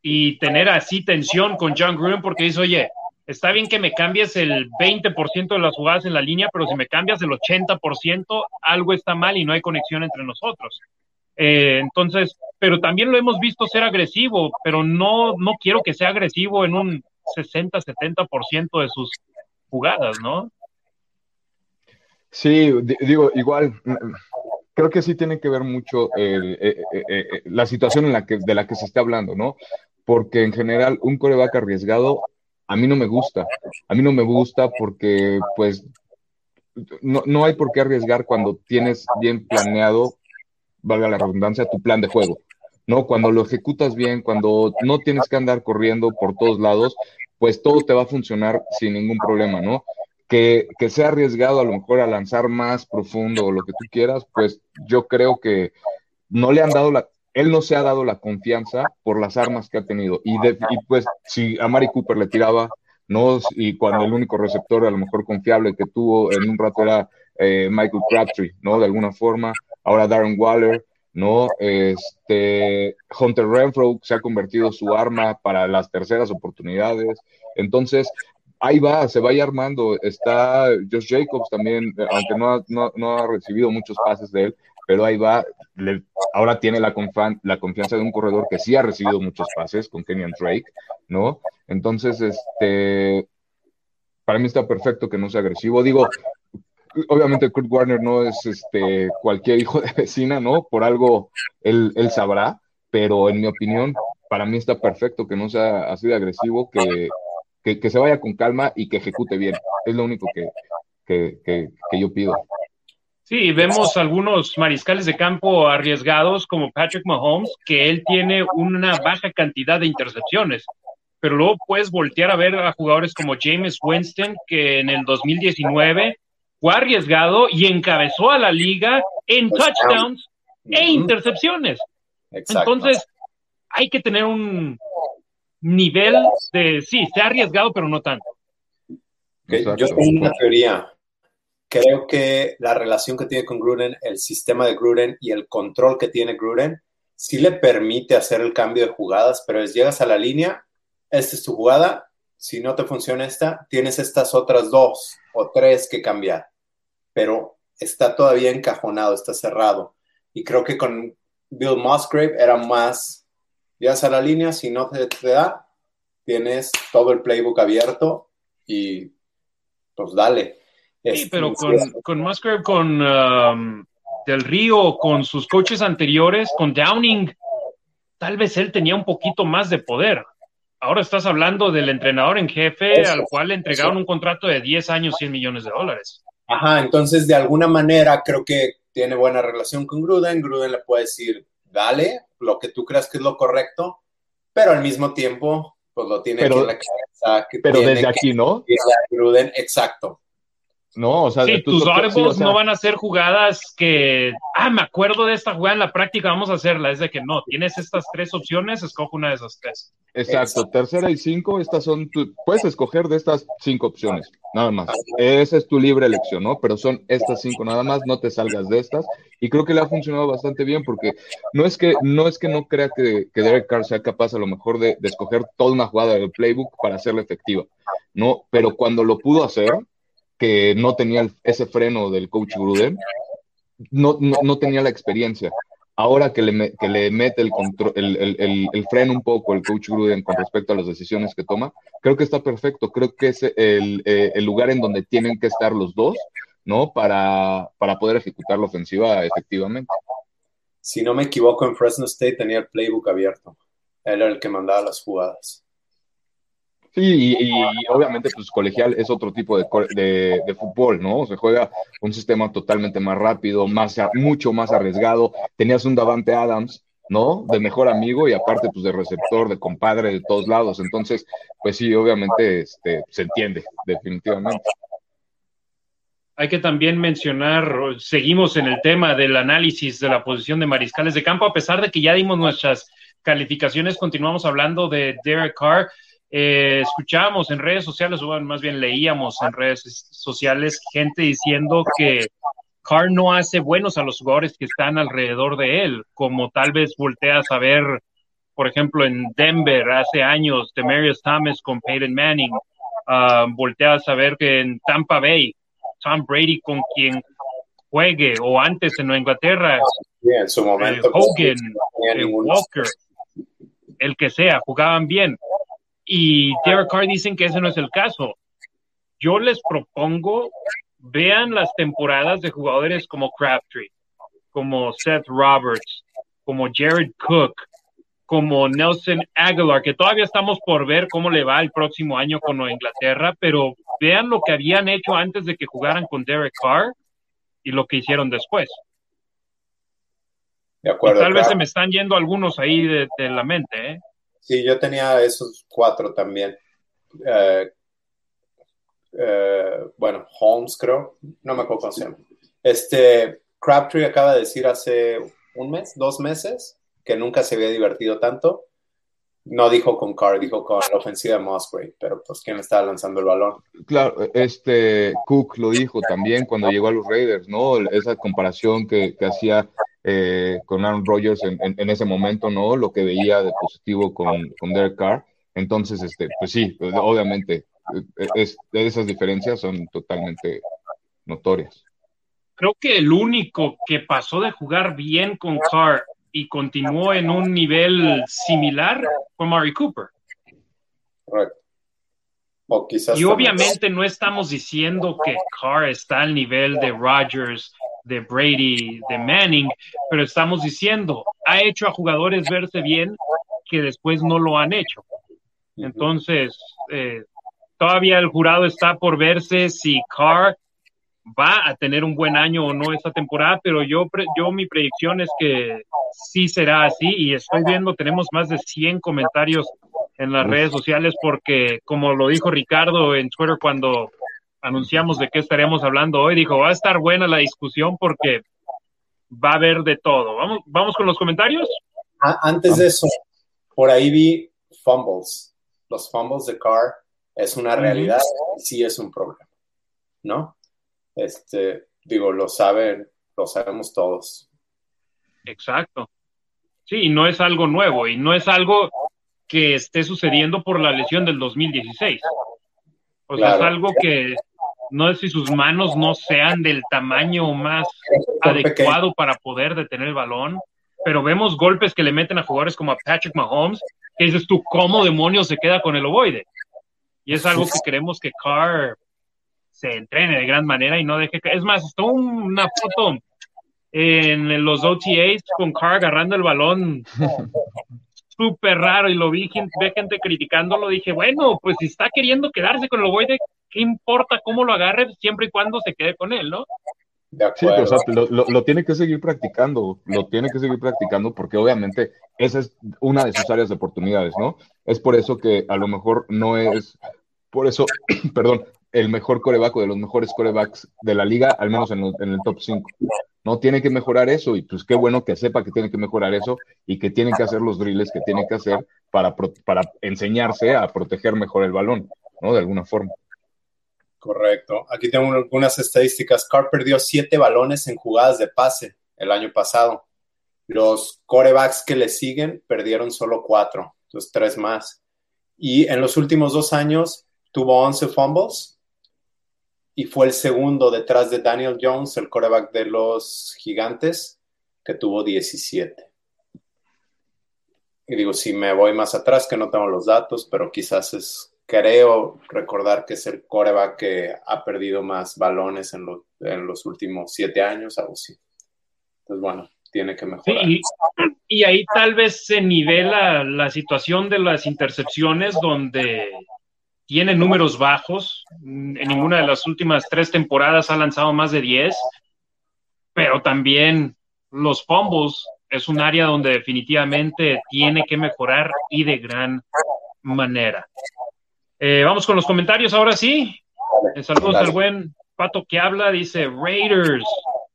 y tener así tensión con John Gruden porque dice, oye, está bien que me cambies el 20% de las jugadas en la línea, pero si me cambias el 80%, algo está mal y no hay conexión entre nosotros. Eh, entonces, pero también lo hemos visto ser agresivo, pero no, no quiero que sea agresivo en un 60-70% de sus jugadas, ¿no? Sí, di- digo, igual, creo que sí tiene que ver mucho eh, eh, eh, la situación en la que, de la que se está hablando, ¿no? Porque en general un coreback arriesgado a mí no me gusta. A mí no me gusta porque, pues, no, no hay por qué arriesgar cuando tienes bien planeado, valga la redundancia, tu plan de juego, ¿no? Cuando lo ejecutas bien, cuando no tienes que andar corriendo por todos lados, pues todo te va a funcionar sin ningún problema, ¿no? Que, que sea arriesgado a lo mejor a lanzar más profundo o lo que tú quieras, pues yo creo que no le han dado la, él no se ha dado la confianza por las armas que ha tenido. Y, de, y pues si a Mari Cooper le tiraba, ¿no? Y cuando el único receptor a lo mejor confiable que tuvo en un rato era eh, Michael Crabtree, ¿no? De alguna forma. Ahora Darren Waller, ¿no? Este, Hunter Renfro se ha convertido su arma para las terceras oportunidades. Entonces, ahí va, se va armando. Está Josh Jacobs también, aunque no ha, no, no ha recibido muchos pases de él, pero ahí va. Le, ahora tiene la, la, confianza de un corredor que sí ha recibido muchos pases con Kenyan Drake, ¿no? Entonces, este, para mí está perfecto que no sea agresivo. Digo, obviamente Kurt Warner no es este, cualquier hijo de vecina, ¿no? Por algo él, él sabrá, pero en mi opinión, para mí está perfecto que no sea así de agresivo, que, que, que, se vaya con calma y que ejecute bien. Es lo único que, que, que, que yo pido. Sí, vemos algunos mariscales de campo arriesgados como Patrick Mahomes, que él tiene una baja cantidad de intercepciones, pero luego puedes voltear a ver a jugadores como James Winston, que en el 2019 fue arriesgado y encabezó a la liga en touchdowns e intercepciones. Exacto. Entonces, hay que tener un nivel de, sí, se ha arriesgado, pero no tanto. Okay, yo tengo una teoría. Creo que la relación que tiene con Gruden, el sistema de Gruden y el control que tiene Gruden, sí le permite hacer el cambio de jugadas, pero es llegas a la línea, esta es tu jugada, si no te funciona esta, tienes estas otras dos o tres que cambiar, pero está todavía encajonado, está cerrado. Y creo que con Bill Musgrave era más, llegas a la línea, si no te, te da, tienes todo el playbook abierto y pues dale. Sí, pero con, con Musgrave, con um, Del Río, con sus coaches anteriores, con Downing, tal vez él tenía un poquito más de poder. Ahora estás hablando del entrenador en jefe eso, al cual le entregaron eso. un contrato de 10 años, 100 millones de dólares. Ajá, entonces de alguna manera creo que tiene buena relación con Gruden. Gruden le puede decir, dale, lo que tú creas que es lo correcto, pero al mismo tiempo, pues lo tiene pero, que la cabeza. Que pero desde aquí, ¿no? Gruden, exacto. No, o sea, sí, tus sí, o sea, no van a ser jugadas que, ah, me acuerdo de esta jugada en la práctica, vamos a hacerla. Es de que no, tienes estas tres opciones, escoge una de esas tres. Exacto, Exacto. tercera y cinco, estas son, tu, puedes escoger de estas cinco opciones, nada más. Esa es tu libre elección, ¿no? Pero son estas cinco nada más, no te salgas de estas. Y creo que le ha funcionado bastante bien porque no es que no, es que no crea que, que Derek Carr sea capaz a lo mejor de, de escoger toda una jugada del playbook para hacerla efectiva, ¿no? Pero cuando lo pudo hacer, que no tenía ese freno del coach Gruden, no, no, no tenía la experiencia. Ahora que le, que le mete el, control, el, el, el, freno un poco el coach Gruden con respecto a las decisiones que toma, creo que está perfecto. Creo que es el, eh, el lugar en donde tienen que estar los dos, ¿no? Para, para poder ejecutar la ofensiva efectivamente. Si no me equivoco, en Fresno State tenía el playbook abierto. Él era el que mandaba las jugadas. Sí, y, obviamente pues colegial es otro tipo de, de, de, fútbol, ¿no? Se juega un sistema totalmente más rápido, más, mucho más arriesgado. Tenías un Davante Adams, ¿no? De mejor amigo y aparte pues de receptor, de compadre de todos lados. Entonces, pues sí, obviamente este, se entiende, definitivamente. Hay que también mencionar, seguimos en el tema del análisis de la posición de mariscales de campo, a pesar de que ya dimos nuestras calificaciones, continuamos hablando de Derek Carr. Eh, escuchábamos en redes sociales, o más bien leíamos en redes sociales gente diciendo que Carr no hace buenos a los jugadores que están alrededor de él, como tal vez volteas a ver, por ejemplo, en Denver hace años, Demarius Thomas con Peyton Manning, uh, volteas a ver que en Tampa Bay, Tom Brady con quien juegue, o antes en Nueva Inglaterra, yeah, en su momento, eh, Hogan, eh, Walker, el que sea, jugaban bien y Derek Carr dicen que ese no es el caso. Yo les propongo, vean las temporadas de jugadores como Crabtree, como Seth Roberts, como Jared Cook, como Nelson Aguilar, que todavía estamos por ver cómo le va el próximo año con Inglaterra, pero vean lo que habían hecho antes de que jugaran con Derek Carr y lo que hicieron después. De acuerdo. Y tal vez se me están yendo algunos ahí de, de la mente, ¿eh? Sí, yo tenía esos cuatro también. Eh, eh, bueno, Holmes creo, no me acuerdo cómo se. Este, Crabtree acaba de decir hace un mes, dos meses, que nunca se había divertido tanto. No dijo con Carr, dijo con la ofensiva de Musgrave, pero pues quién estaba lanzando el balón. Claro, este Cook lo dijo también cuando llegó a los Raiders, ¿no? Esa comparación que, que hacía eh, con Aaron Rodgers en, en, en, ese momento, ¿no? Lo que veía de positivo con, con Derek Carr. Entonces, este, pues sí, obviamente, eh, es, esas diferencias son totalmente notorias. Creo que el único que pasó de jugar bien con Carr y continuó en un nivel similar fue Mari Cooper. Correcto. O quizás y obviamente no estamos diciendo que Carr está al nivel de Rodgers, de Brady, de Manning, pero estamos diciendo, ha hecho a jugadores verse bien que después no lo han hecho. Entonces, eh, todavía el jurado está por verse si Carr va a tener un buen año o no esta temporada, pero yo, yo mi predicción es que sí será así y estoy viendo, tenemos más de 100 comentarios en las redes sociales porque, como lo dijo Ricardo en Twitter cuando anunciamos de qué estaremos hablando hoy, dijo, va a estar buena la discusión porque va a haber de todo. Vamos, vamos con los comentarios. Antes de eso, por ahí vi fumbles. Los fumbles de Carr es una realidad, sí es un problema, ¿no? Este, digo, lo saben, lo sabemos todos. Exacto. Sí, no es algo nuevo y no es algo que esté sucediendo por la lesión del 2016. O sea, es algo que no sé si sus manos no sean del tamaño más adecuado para poder detener el balón, pero vemos golpes que le meten a jugadores como a Patrick Mahomes, que dices tú, ¿cómo demonios se queda con el ovoide? Y es algo que queremos que Carr se entrene de gran manera y no deje que... Es más, está una foto en los OTAs con Carr agarrando el balón súper raro y lo vi, ve gente criticándolo, dije, bueno, pues si está queriendo quedarse con el ovoide, ¿qué importa cómo lo agarre siempre y cuando se quede con él, no? Sí, pero lo, tiene que seguir practicando, lo tiene que seguir practicando porque obviamente esa es una de sus áreas de oportunidades, ¿no? Es por eso que a lo mejor no es, por eso, perdón, el mejor coreback o de los mejores corebacks de la liga, al menos en, el top 5. No tiene que mejorar eso y pues qué bueno que sepa que tiene que mejorar eso y que tiene que hacer los drills que tiene que hacer para, para enseñarse a proteger mejor el balón, ¿no? De alguna forma. Correcto. Aquí tengo algunas estadísticas. Carr perdió siete balones en jugadas de pase el año pasado. Los corebacks que le siguen perdieron solo cuatro, entonces tres más. Y en los últimos dos años tuvo 11 fumbles y fue el segundo detrás de Daniel Jones, el coreback de los gigantes, que tuvo 17. Y digo, si me voy más atrás, que no tengo los datos, pero quizás es creo recordar que es el coreback que ha perdido más balones en, los últimos siete años, algo así. Entonces, bueno, tiene que mejorar. y, ahí tal vez se nivela la situación de las intercepciones donde tiene números bajos. En ninguna de las últimas tres temporadas ha lanzado más de 10, pero también los fumbles es un área donde definitivamente tiene que mejorar y de gran manera. Eh, vamos con los comentarios ahora sí. Eh, saludos al buen Pato que habla, dice Raiders.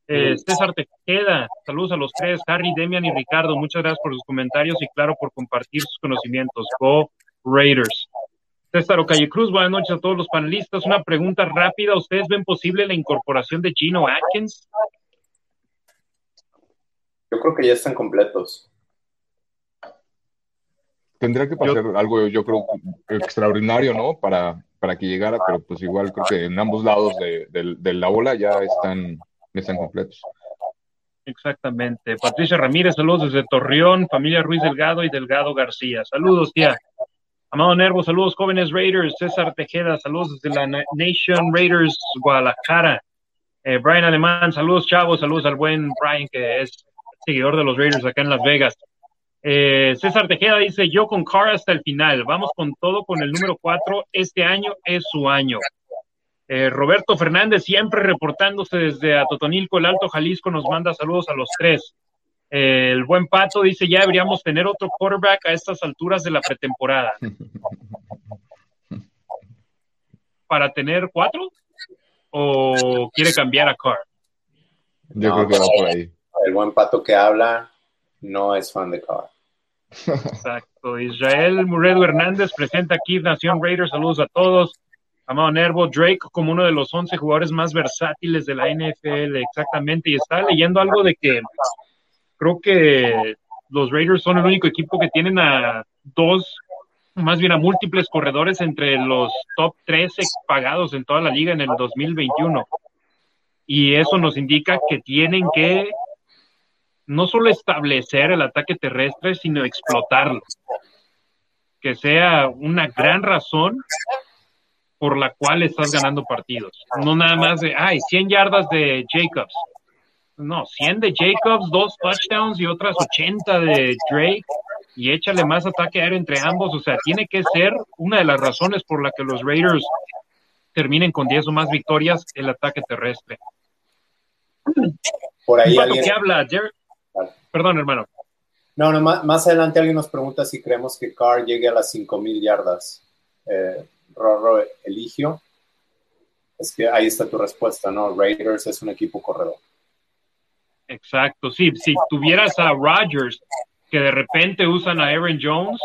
Eh, César Tejeda, saludos a los tres, Harry, Demian y Ricardo. Muchas gracias por sus comentarios y claro por compartir sus conocimientos. Go Raiders. César Ocalle Cruz, buenas noches a todos los panelistas. Una pregunta rápida. ¿Ustedes ven posible la incorporación de Gino Atkins? Yo creo que ya están completos. Tendría que pasar algo, yo creo, extraordinario, ¿no? Para, para que llegara, pero pues igual creo que en ambos lados de, la ola ya están, están completos. Exactamente. Patricia Ramírez, saludos desde Torreón, familia Ruiz Delgado y Delgado García. Saludos, tía. Amado Nervo, saludos jóvenes Raiders. César Tejeda, saludos desde la Nation Raiders Guadalajara. Eh, Brian Alemán, saludos chavos, saludos al buen Brian que es seguidor de los Raiders acá en Las Vegas. Eh, César Tejeda dice, yo con Carr hasta el final, vamos con todo con el número 4, este año es su año. Eh, Roberto Fernández, siempre reportándose desde Atotonilco, el Alto Jalisco, nos manda saludos a los tres. El buen Pato dice, ya deberíamos tener otro quarterback a estas alturas de la pretemporada. ¿Para tener cuatro? ¿O quiere cambiar a Carr? Yo creo que va por ahí. El buen Pato que habla no es fan de Carr. Exacto. Israel Muredo Hernández presenta aquí Nación Raiders. Saludos a todos. Amado Nervo, Drake como uno de los 11 jugadores más versátiles de la NFL, exactamente. Y está leyendo algo de que creo que los Raiders son el único equipo que tienen a dos, más bien a múltiples corredores entre los top 13 pagados en toda la liga en el 2021. Y eso nos indica que tienen que no solo establecer el ataque terrestre, sino explotarlo. Que sea una gran razón por la cual estás ganando partidos. No nada más de, ay, 100 yardas de Jacobs. No, 100 de Jacobs, dos touchdowns y otras 80 de Drake y échale más ataque aéreo entre ambos. O sea, tiene que ser una de las razones por la que los Raiders terminen con 10 o más victorias el ataque terrestre. Por ahí alguien... ¿Qué habla? Perdón, hermano. No, no, más, adelante alguien nos pregunta si creemos que Carr llegue a las 5000 yardas. Eh, Rorro Eligio. Es que ahí está tu respuesta, ¿no? Raiders es un equipo corredor. Exacto, sí. Si tuvieras a Rodgers que de repente usan a Aaron Jones,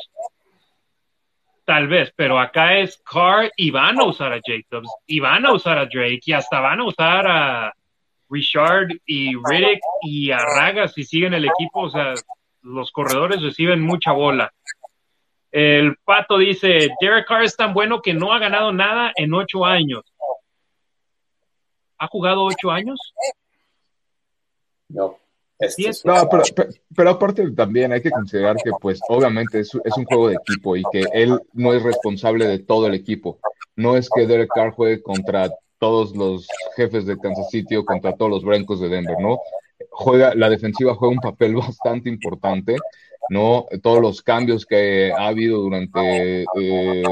tal vez, pero acá es Carr y van a usar a Jacobs y van a usar a Drake y hasta van a usar a Richard y Riddick y Arraga si siguen el equipo, o sea, los corredores reciben mucha bola. El pato dice, Derek Carr es tan bueno que no ha ganado nada en ocho años. ¿Ha jugado ocho años? No. pero, aparte también hay que considerar que pues obviamente es, es, un juego de equipo y que él no es responsable de todo el equipo. No es que Derek Carr juegue contra todos los jefes de Kansas City o contra todos los Broncos de Denver, ¿no? Juega, la defensiva juega un papel bastante importante, ¿no? Todos los cambios que ha habido durante eh,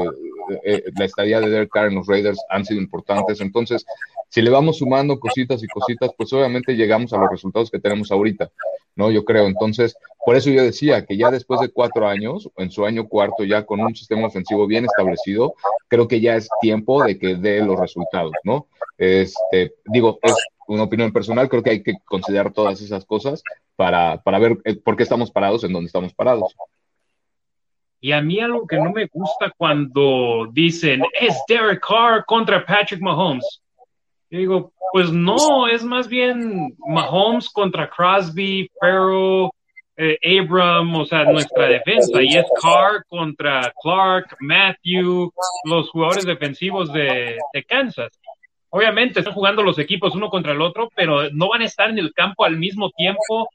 eh, la estadía de Derek en los Raiders han sido importantes. Entonces, si le vamos sumando cositas y cositas, pues obviamente llegamos a los resultados que tenemos ahorita, ¿no? Yo creo. Entonces, por eso yo decía que ya después de cuatro años, en su año cuarto, ya con un sistema ofensivo bien establecido, creo que ya es tiempo de que dé los resultados, ¿no? Este, digo, es una opinión personal, creo que hay que considerar todas esas cosas para, para ver eh, por qué estamos parados en donde estamos parados. Y a mí algo que no me gusta cuando dicen es Derek Carr contra Patrick Mahomes. Yo digo, pues no, es más bien Mahomes contra Crosby, Farrell, eh, Abram, o sea, nuestra defensa. Y es Carr contra Clark, Matthew, los jugadores defensivos de, de Kansas. Obviamente están jugando los equipos uno contra el otro, pero no van a estar en el campo al mismo tiempo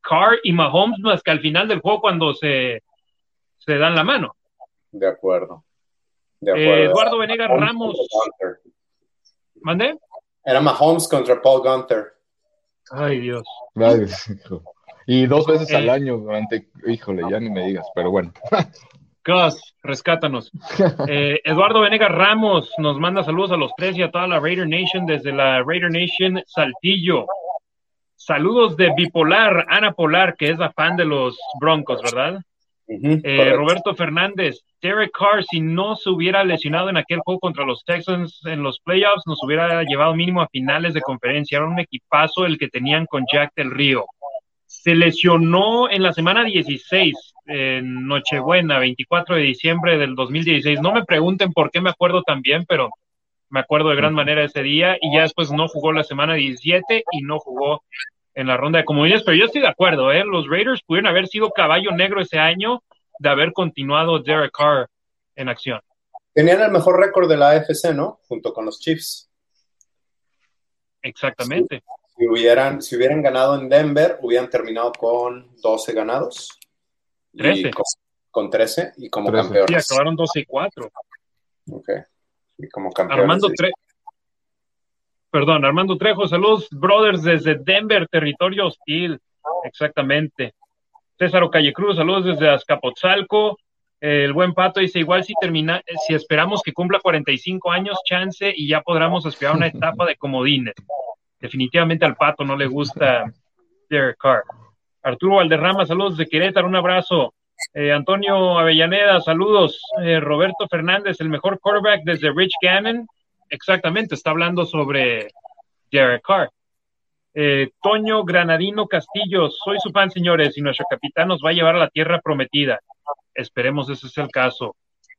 Carr y Mahomes más que al final del juego cuando se se dan la mano. De acuerdo. Eh, Eduardo Venegas Ramos. ¿Mandé? Era Mahomes contra Paul Gunter. Ay, Dios. Y dos veces al eh. año durante, híjole, ya ni me digas, pero bueno. Gus, rescátanos. Eh, Eduardo Venegas Ramos nos manda saludos a los tres y a toda la Raider Nation desde la Raider Nation Saltillo. Saludos de Bipolar, Ana Polar, que es la fan de los Broncos, ¿verdad? Eh, Roberto Fernández, Derek Carr, si no se hubiera lesionado en aquel juego contra los Texans en los playoffs, nos hubiera llevado mínimo a finales de conferencia. Era un equipazo el que tenían con Jack del Río. Se lesionó en la semana 16, en Nochebuena, 24 de diciembre del 2016. No me pregunten por qué me acuerdo tan bien, pero me acuerdo de gran manera ese día y ya después no jugó la semana 17 y no jugó en la ronda de comunidades, pero yo estoy de acuerdo, ¿eh? Los Raiders pudieron haber sido caballo negro ese año de haber continuado Derek Carr en acción. Tenían el mejor récord de la AFC, ¿no? Junto con los Chiefs. Exactamente. Si, hubieran, si hubieran ganado en Denver, hubieran terminado con 12 ganados. 13. Con, 13 y como campeones. Sí, acabaron 12 y 4. Ok. Y como campeones. Armando, Tre perdón, Armando Trejo, saludos, brothers, desde Denver, territorio hostil, exactamente. César Calle Cruz, saludos desde Azcapotzalco. El buen Pato dice, igual si termina, si esperamos que cumpla 45 años, chance, y ya podremos aspirar una etapa de comodines. Definitivamente al Pato no le gusta Derek Carr. Arturo Valderrama, saludos de Querétaro, un abrazo. Eh, Antonio Avellaneda, saludos. Eh, Roberto Fernández, el mejor quarterback desde Rich Gannon exactamente, está hablando sobre Derek Carr. Eh, Toño Granadino Castillo, soy su fan, señores, y nuestro capitán nos va a llevar a la tierra prometida. Esperemos ese es el caso.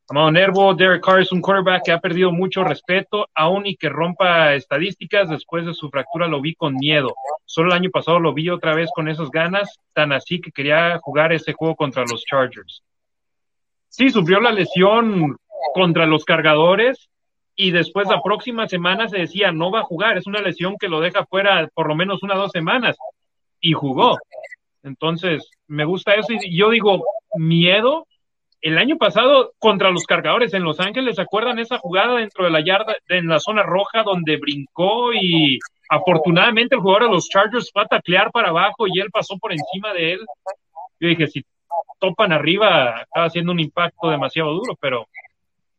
Amado Nervo, Derek Carr es un quarterback que ha perdido mucho respeto, aún y que rompa estadísticas. Después de su fractura lo vi con miedo. Solo el año pasado lo vi otra vez con esas ganas, tan así que quería jugar ese juego contra los Chargers. Sí, sufrió la lesión contra los cargadores, y después la próxima semana se decía no va a jugar, es una lesión que lo deja fuera por lo menos una o dos semanas y jugó. Entonces, me gusta eso y yo digo, miedo. El año pasado contra los cargadores en Los Ángeles, ¿se acuerdan esa jugada dentro de la yarda, en la zona roja donde brincó y afortunadamente el jugador de los Chargers fue a taclear para abajo y él pasó por encima de él? Yo dije, si topan arriba, estaba haciendo un impacto demasiado duro, pero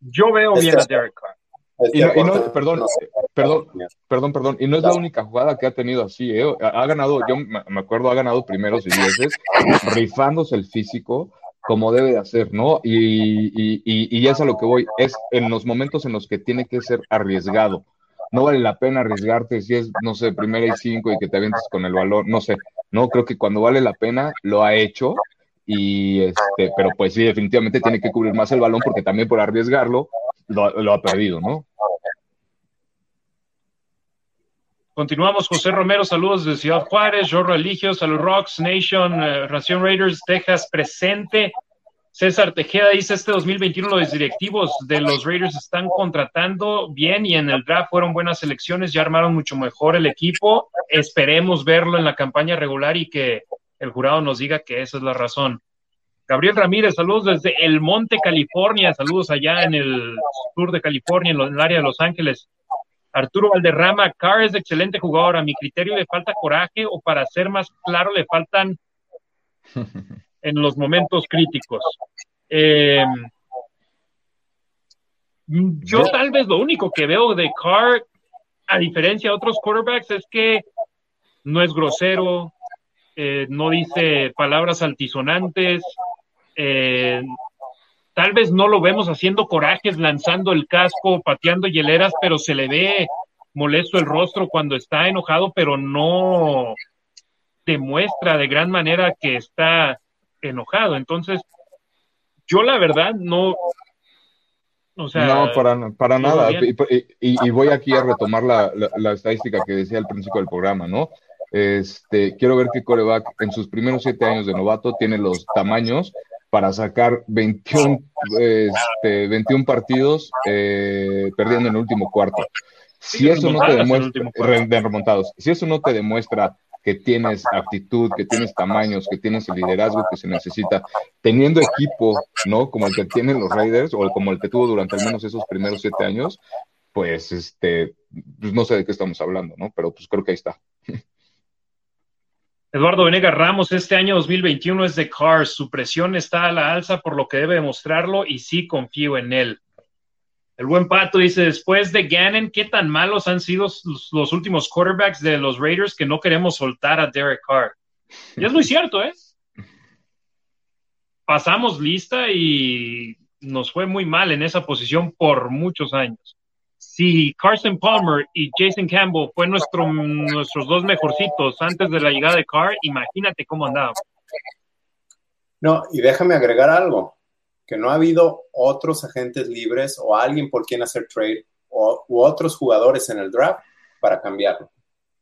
yo veo bien a Derek Carr. Y no, perdón, perdón, perdón, perdón, y no es la única jugada que ha tenido así, ¿eh? ha ganado, yo me acuerdo, ha ganado primeros y dieces, rifándose el físico como debe de hacer, ¿no? Y, y, y, es a lo que voy, es en los momentos en los que tiene que ser arriesgado. No vale la pena arriesgarte si es, no sé, primera y cinco y que te avientes con el valor, no sé, no, creo que cuando vale la pena lo ha hecho y este, pero pues sí, definitivamente tiene que cubrir más el balón porque también por arriesgarlo lo, ha perdido, ¿no? Continuamos, José Romero, saludos de Ciudad Juárez, Jorro Eligio, Salud Rocks, Nation, eh, Ración Raiders, Texas presente. César Tejeda dice, este 2021 los directivos de los Raiders están contratando bien y en el draft fueron buenas elecciones, ya armaron mucho mejor el equipo. Esperemos verlo en la campaña regular y que el jurado nos diga que esa es la razón. Gabriel Ramírez, saludos desde El Monte, California, saludos allá en el sur de California, en el área de Los Ángeles. Arturo Valderrama, Carr es excelente jugador, a mi criterio le falta coraje o para ser más claro le faltan en los momentos críticos. Eh, Yo tal vez lo único que veo de Carr, a diferencia de otros quarterbacks, es que no es grosero, eh, no dice palabras altisonantes, eh, tal vez no lo vemos haciendo corajes, lanzando el casco, pateando hieleras, pero se le ve molesto el rostro cuando está enojado, pero no demuestra de gran manera que está enojado. Entonces, yo la verdad no, no, para, para nada. Y, voy aquí a retomar la, la, estadística que decía al principio del programa, ¿no? Este, quiero ver que coreback en sus primeros siete años de novato tiene los tamaños para sacar 21, este, 21 partidos eh, perdiendo en el último cuarto. Si eso no te demuestra, remontados, si eso no te demuestra que tienes actitud, que tienes tamaños, que tienes el liderazgo que se necesita, teniendo equipo, ¿no? Como el que tienen los Raiders o como el que tuvo durante al menos esos primeros siete años, pues este, pues no sé de qué estamos hablando, ¿no? Pero pues creo que ahí está. Eduardo Venegas Ramos, este año 2021 es de Cars, su presión está a la alza por lo que debe demostrarlo y sí confío en él. El buen Pato dice, después de Gannon, ¿qué tan malos han sido los, últimos quarterbacks de los Raiders que no queremos soltar a Derek Carr? Y es muy cierto, ¿eh? Pasamos lista y nos fue muy mal en esa posición por muchos años. Si Carson Palmer y Jason Campbell fue nuestro, nuestros dos mejorcitos antes de la llegada de Carr, imagínate cómo andábamos. No, y déjame agregar algo que no ha habido otros agentes libres o alguien por quien hacer trade o, u otros jugadores en el draft para cambiarlo.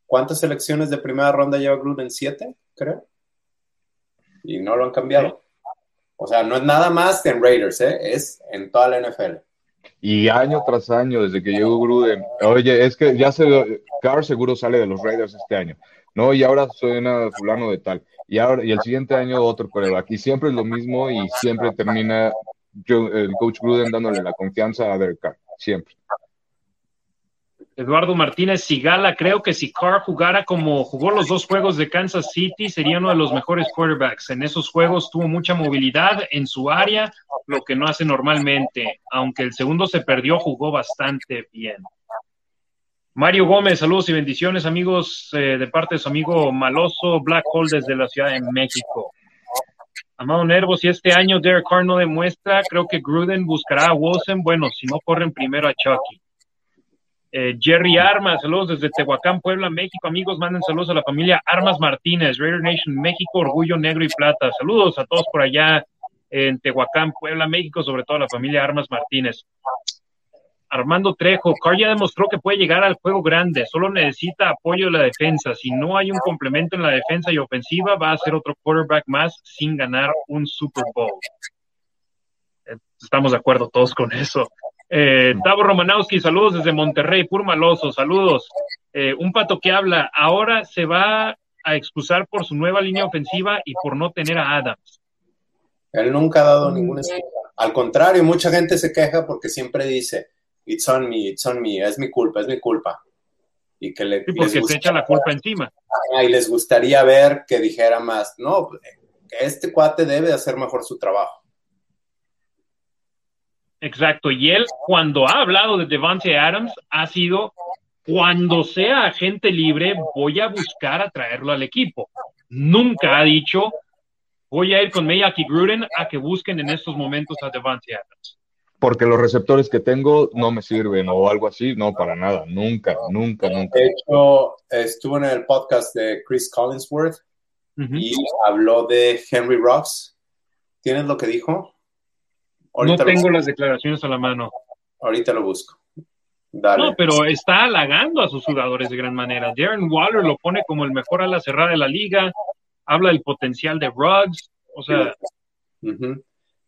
¿Cuántas selecciones de primera ronda lleva Gruden? Siete, creo. Y no lo han cambiado. O sea, no es nada más que en Raiders, ¿eh? es en toda la NFL. Y año tras año, desde que llegó Gruden, oye, es que ya se, Carr seguro sale de los Raiders este año, ¿no? Y ahora suena fulano de tal y ahora y el siguiente año otro coreback. Y siempre es lo mismo y siempre termina yo, el coach Gruden dándole la confianza a Derek Carr, siempre. Eduardo Martínez Sigala, creo que si Carr jugara como jugó los dos juegos de Kansas City, sería uno de los mejores quarterbacks. En esos juegos tuvo mucha movilidad en su área, lo que no hace normalmente. Aunque el segundo se perdió, jugó bastante bien. Mario Gómez, saludos y bendiciones, amigos, eh, de parte de su amigo Maloso Black Hole desde la Ciudad de México. Amado Nervo, si este año Derek Carr no demuestra, creo que Gruden buscará a Wilson. Bueno, si no corren primero a Chucky. Eh, Jerry Armas, saludos desde Tehuacán, Puebla, México. Amigos, manden saludos a la familia Armas Martínez, Raider Nation México, Orgullo Negro y Plata. Saludos a todos por allá en Tehuacán, Puebla, México, sobre todo a la familia Armas Martínez. Armando Trejo, Carr ya demostró que puede llegar al juego grande, solo necesita apoyo de la defensa. Si no hay un complemento en la defensa y ofensiva, va a ser otro quarterback más sin ganar un Super Bowl. Eh, estamos de acuerdo todos con eso. Eh, Tavo Romanowski, saludos desde Monterrey, pur maloso, saludos. Eh, un pato que habla, ahora se va a excusar por su nueva línea ofensiva y por no tener a Adams. Él nunca ha dado ninguna excusa. Al contrario, mucha gente se queja porque siempre dice, it's on me, it's on me, es mi culpa, es mi culpa. Y que le, porque se echa la culpa encima. y les gustaría ver que dijera más, no, este cuate debe hacer mejor su trabajo. Exacto, y él cuando ha hablado de Devante Adams ha sido cuando sea agente libre voy a buscar a traerlo al equipo. Nunca ha dicho voy a ir con Mayaki Gruden a que busquen en estos momentos a Devante Adams porque los receptores que tengo no me sirven o algo así, no, para nada, nunca, nunca, nunca. De hecho, estuvo en el podcast de Chris Collinsworth y habló de Henry Rocks. ¿Tienes lo que dijo? No tengo las declaraciones a la mano. Ahorita lo busco. No, pero está halagando a sus jugadores de gran manera. Darren Waller lo pone como el mejor a la cerrada de la liga, habla del potencial de Ruggs, o sea...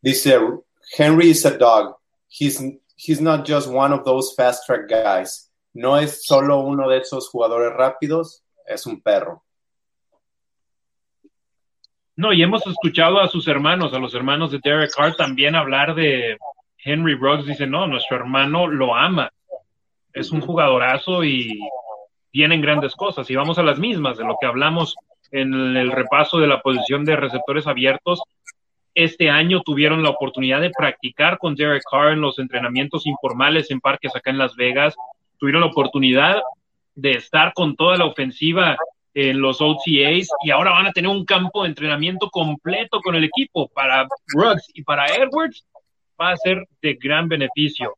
Dice, Henry is a dog he's, he's not just one of those fast track guys. No es solo uno de esos jugadores rápidos, es un perro. No, y hemos escuchado a sus hermanos, a los hermanos de Derek Carr también hablar de Henry Ruggs. Dice, no, nuestro hermano lo ama. Es un jugadorazo y tienen grandes cosas. Y vamos a las mismas de lo que hablamos en el repaso de la posición de receptores abiertos este año tuvieron la oportunidad de practicar con Derek Carr en los entrenamientos informales en parques acá en Las Vegas. Tuvieron la oportunidad de estar con toda la ofensiva en los OTAs y ahora van a tener un campo de entrenamiento completo con el equipo para Ruggs y para Edwards. Va a ser de gran beneficio.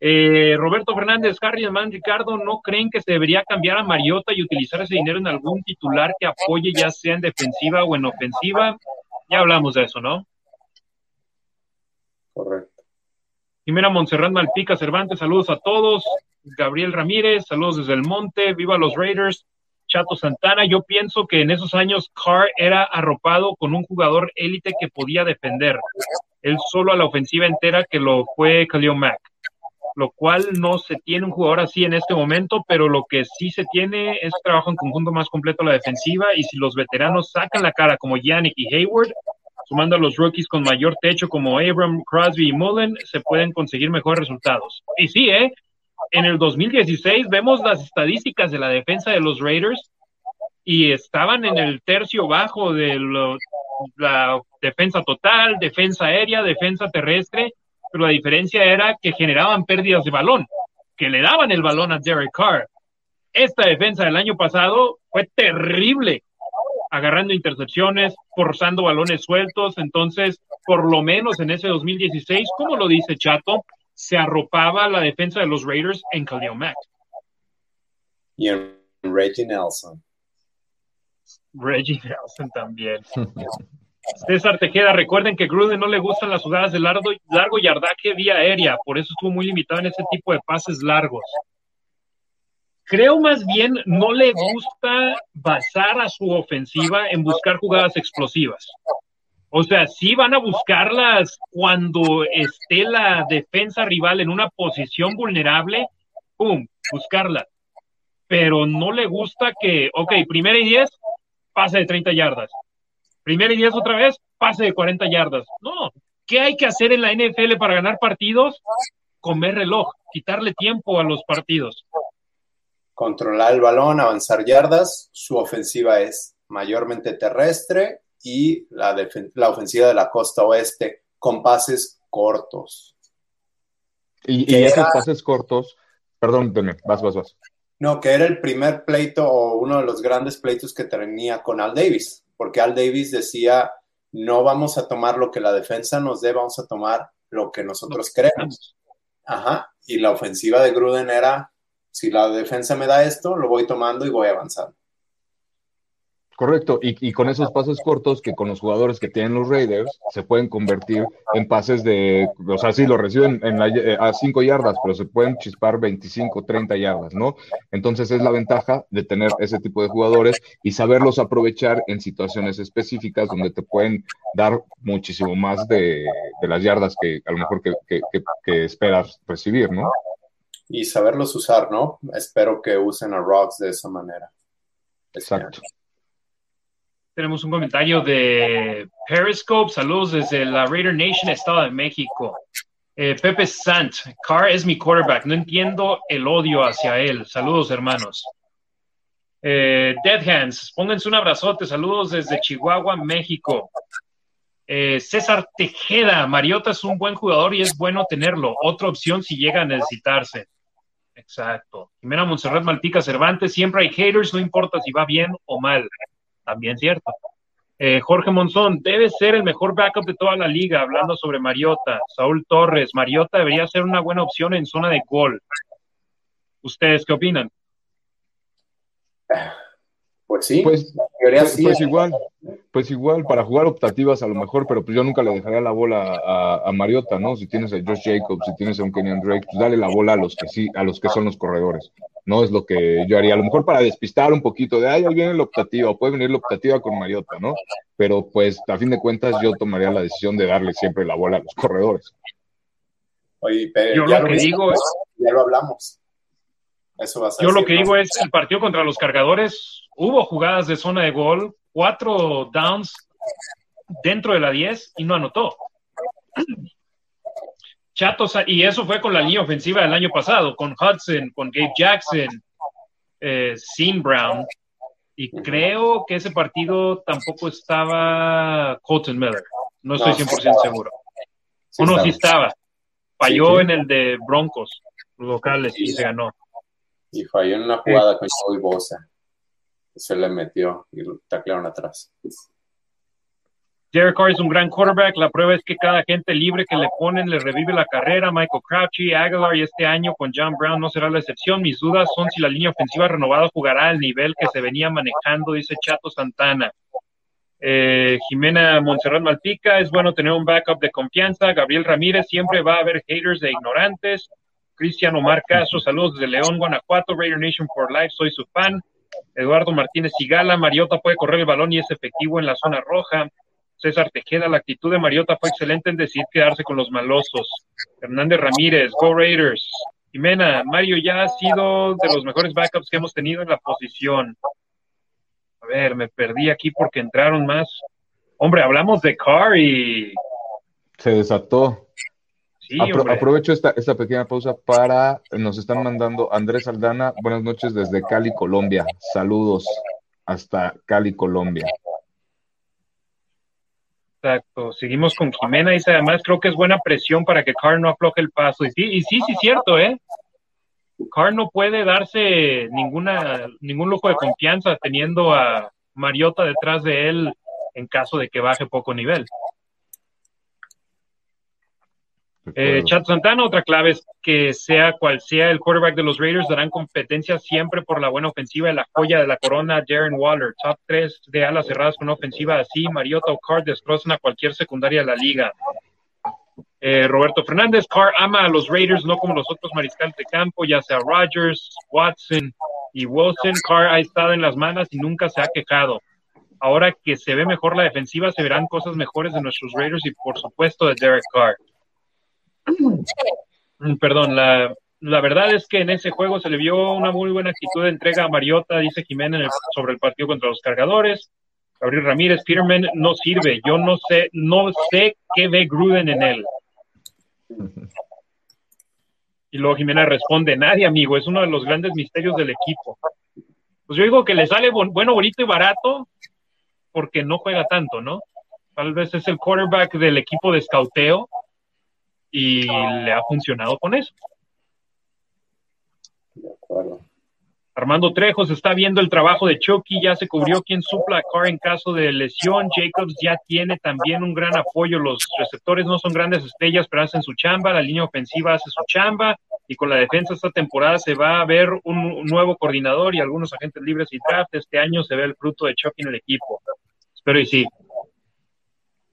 Eh, Roberto Fernández, Harry, Man, Ricardo, ¿no creen que se debería cambiar a Mariota y utilizar ese dinero en algún titular que apoye ya sea en defensiva o en ofensiva? Ya hablamos de eso, ¿no? Correcto. Jimena Montserrat Malpica Cervantes, saludos a todos. Gabriel Ramírez, saludos desde el Monte, viva los Raiders. Chato Santana, yo pienso que en esos años Carr era arropado con un jugador élite que podía defender. Él solo a la ofensiva entera que lo fue Khalil Mack lo cual no se tiene un jugador así en este momento, pero lo que sí se tiene es trabajo en conjunto más completo a la defensiva y si los veteranos sacan la cara como Yannick y Hayward, sumando a los rookies con mayor techo como Abram, Crosby y Mullen, se pueden conseguir mejores resultados. Y sí, ¿eh? En el 2016 vemos las estadísticas de la defensa de los Raiders y estaban en el tercio bajo de la defensa total, defensa aérea, defensa terrestre, pero la diferencia era que generaban pérdidas de balón, que le daban el balón a Derek Carr. Esta defensa del año pasado fue terrible, agarrando intercepciones, forzando balones sueltos, entonces, por lo menos en ese 2016, como lo dice Chato, se arropaba la defensa de los Raiders en Khalil Mack. Y en Reggie Nelson. Reggie Nelson también. César Tejeda, recuerden que Gruden no le gustan las jugadas de largo, largo yardaje vía aérea, por eso estuvo muy limitado en ese tipo de pases largos. Creo más bien no le gusta basar a su ofensiva en buscar jugadas explosivas. O sea, sí van a buscarlas cuando esté la defensa rival en una posición vulnerable, ¡pum!, buscarla. Pero no le gusta que, ok, primera y diez, pase de 30 yardas primera y diez otra vez, pase de 40 yardas. No, ¿qué hay que hacer en la NFL para ganar partidos? Comer reloj, quitarle tiempo a los partidos. Controlar el balón, avanzar yardas. Su ofensiva es mayormente terrestre y la, la ofensiva de la costa oeste con pases cortos. Y, esos pases cortos, perdón, vas, vas, vas. No, que era el primer pleito o uno de los grandes pleitos que tenía con Al Davis porque Al Davis decía, no vamos a tomar lo que la defensa nos dé, vamos a tomar lo que nosotros queremos. Ajá, y la ofensiva de Gruden era, si la defensa me da esto, lo voy tomando y voy avanzando. Correcto, y, con esos pases cortos que con los jugadores que tienen los Raiders se pueden convertir en pases de, o sea, sí, lo reciben en eh, a 5 yardas, pero se pueden chispar 25, 30 yardas, ¿no? Entonces es la ventaja de tener ese tipo de jugadores y saberlos aprovechar en situaciones específicas donde te pueden dar muchísimo más de, las yardas que a lo mejor que, que esperas recibir, ¿no? Y saberlos usar, ¿no? Espero que usen a Rocks de esa manera. Exacto. Tenemos un comentario de Periscope. Saludos desde la Raider Nation, Estado de México. Eh, Pepe Sant, Carr es mi quarterback. No entiendo el odio hacia él. Saludos, hermanos. Eh, Dead Hands, pónganse un abrazote. Saludos desde Chihuahua, México. Eh, César Tejeda, Mariota es un buen jugador y es bueno tenerlo. Otra opción si llega a necesitarse. Exacto. Jimena Monserrat Malpica Cervantes, siempre hay haters, no importa si va bien o mal también cierto. Eh, Jorge Monzón, debe ser el mejor backup de toda la liga, hablando sobre Mariota. Saúl Torres, Mariota debería ser una buena opción en zona de gol. ¿Ustedes qué opinan? Pues sí, pues, pues, pues igual, pues igual, para jugar optativas a lo mejor, pero pues yo nunca le dejaría la bola a, Mariota, ¿no? Si tienes a Josh Jacobs, si tienes a un Kenyan Drake, pues dale la bola a los que sí, a los que son los corredores. No es lo que yo haría, a lo mejor para despistar un poquito de, ay, ahí viene la optativa, o puede venir la optativa con Mariota, ¿no? Pero pues a fin de cuentas yo tomaría la decisión de darle siempre la bola a los corredores. Oye, pero yo lo, que digo es, ya lo hablamos. Eso va a ser yo lo que digo es, el partido contra los cargadores hubo jugadas de zona de gol, cuatro downs dentro de la 10 y no anotó. Chatos, y eso fue con la línea ofensiva del año pasado, con Hudson, con Gabe Jackson, eh, Sean Brown, y creo que ese partido tampoco estaba Colton Miller. No estoy 100% seguro. Uno sí estaba. Falló en el de Broncos locales y se ganó. Y falló en una jugada con Joey Bosa. Se le metió y lo taclearon atrás. Derek Carr es un gran quarterback. La prueba es que cada gente libre que le ponen le revive la carrera. Michael Crouchy, Aguilar y este año con John Brown no será la excepción. Mis dudas son si la línea ofensiva renovada jugará al nivel que se venía manejando, dice Chato Santana. Eh, Jimena Montserrat Malpica, es bueno tener un backup de confianza. Gabriel Ramírez, siempre va a haber haters e ignorantes. Cristiano Omar Castro, saludos desde León, Guanajuato, Raider Nation for Life, soy su fan. Eduardo Martínez Sigala, Mariota puede correr el balón y es efectivo en la zona roja. César Tejeda, la actitud de Mariota fue excelente en decidir quedarse con los malosos. Hernández Ramírez, Go Raiders. Jimena, Mario ya ha sido de los mejores backups que hemos tenido en la posición. A ver, me perdí aquí porque entraron más. Hombre, hablamos de Carr y. Se desató. Sí, aprovecho esta, esta pequeña pausa para. Nos están mandando Andrés Aldana. Buenas noches desde Cali, Colombia. Saludos hasta Cali, Colombia. Exacto. Seguimos con Jimena. Dice además, creo que es buena presión para que Carr no afloje el paso. Y sí, y sí, sí, cierto, ¿eh? Carr no puede darse ninguna, ningún lujo de confianza teniendo a Mariota detrás de él en caso de que baje poco nivel. Eh, Chat Santana, otra clave es que sea cual sea el quarterback de los Raiders, darán competencia siempre por la buena ofensiva de la joya de la corona, Darren Waller. Top 3 de alas cerradas con una ofensiva así, Mariota o Carr destrozan a cualquier secundaria de la liga. Eh, Roberto Fernández, Carr ama a los Raiders, no como los otros mariscales de campo, ya sea Rodgers, Watson y Wilson. Carr ha estado en las manos y nunca se ha quejado. Ahora que se ve mejor la defensiva, se verán cosas mejores de nuestros Raiders y por supuesto de Derek Carr. Mm, perdón, la, verdad es que en ese juego se le vio una muy buena actitud de entrega a Mariota, dice Jiménez, sobre el partido contra los cargadores. Gabriel Ramírez, Peterman no sirve. Yo no sé, no sé qué ve Gruden en él. Y luego Jiménez responde, nadie, amigo, es uno de los grandes misterios del equipo. Pues yo digo que le sale bueno, bonito y barato porque no juega tanto, ¿no? Tal vez es el quarterback del equipo de escauteo y le ha funcionado con eso. Armando Trejos está viendo el trabajo de Chucky, ya se cubrió quien supla a Carr en caso de lesión. Jacobs ya tiene también un gran apoyo. Los receptores no son grandes estrellas, pero hacen su chamba. La línea ofensiva hace su chamba. Y con la defensa esta temporada se va a ver un, nuevo coordinador y algunos agentes libres y draft. Este año se ve el fruto de Chucky en el equipo. Espero y sí.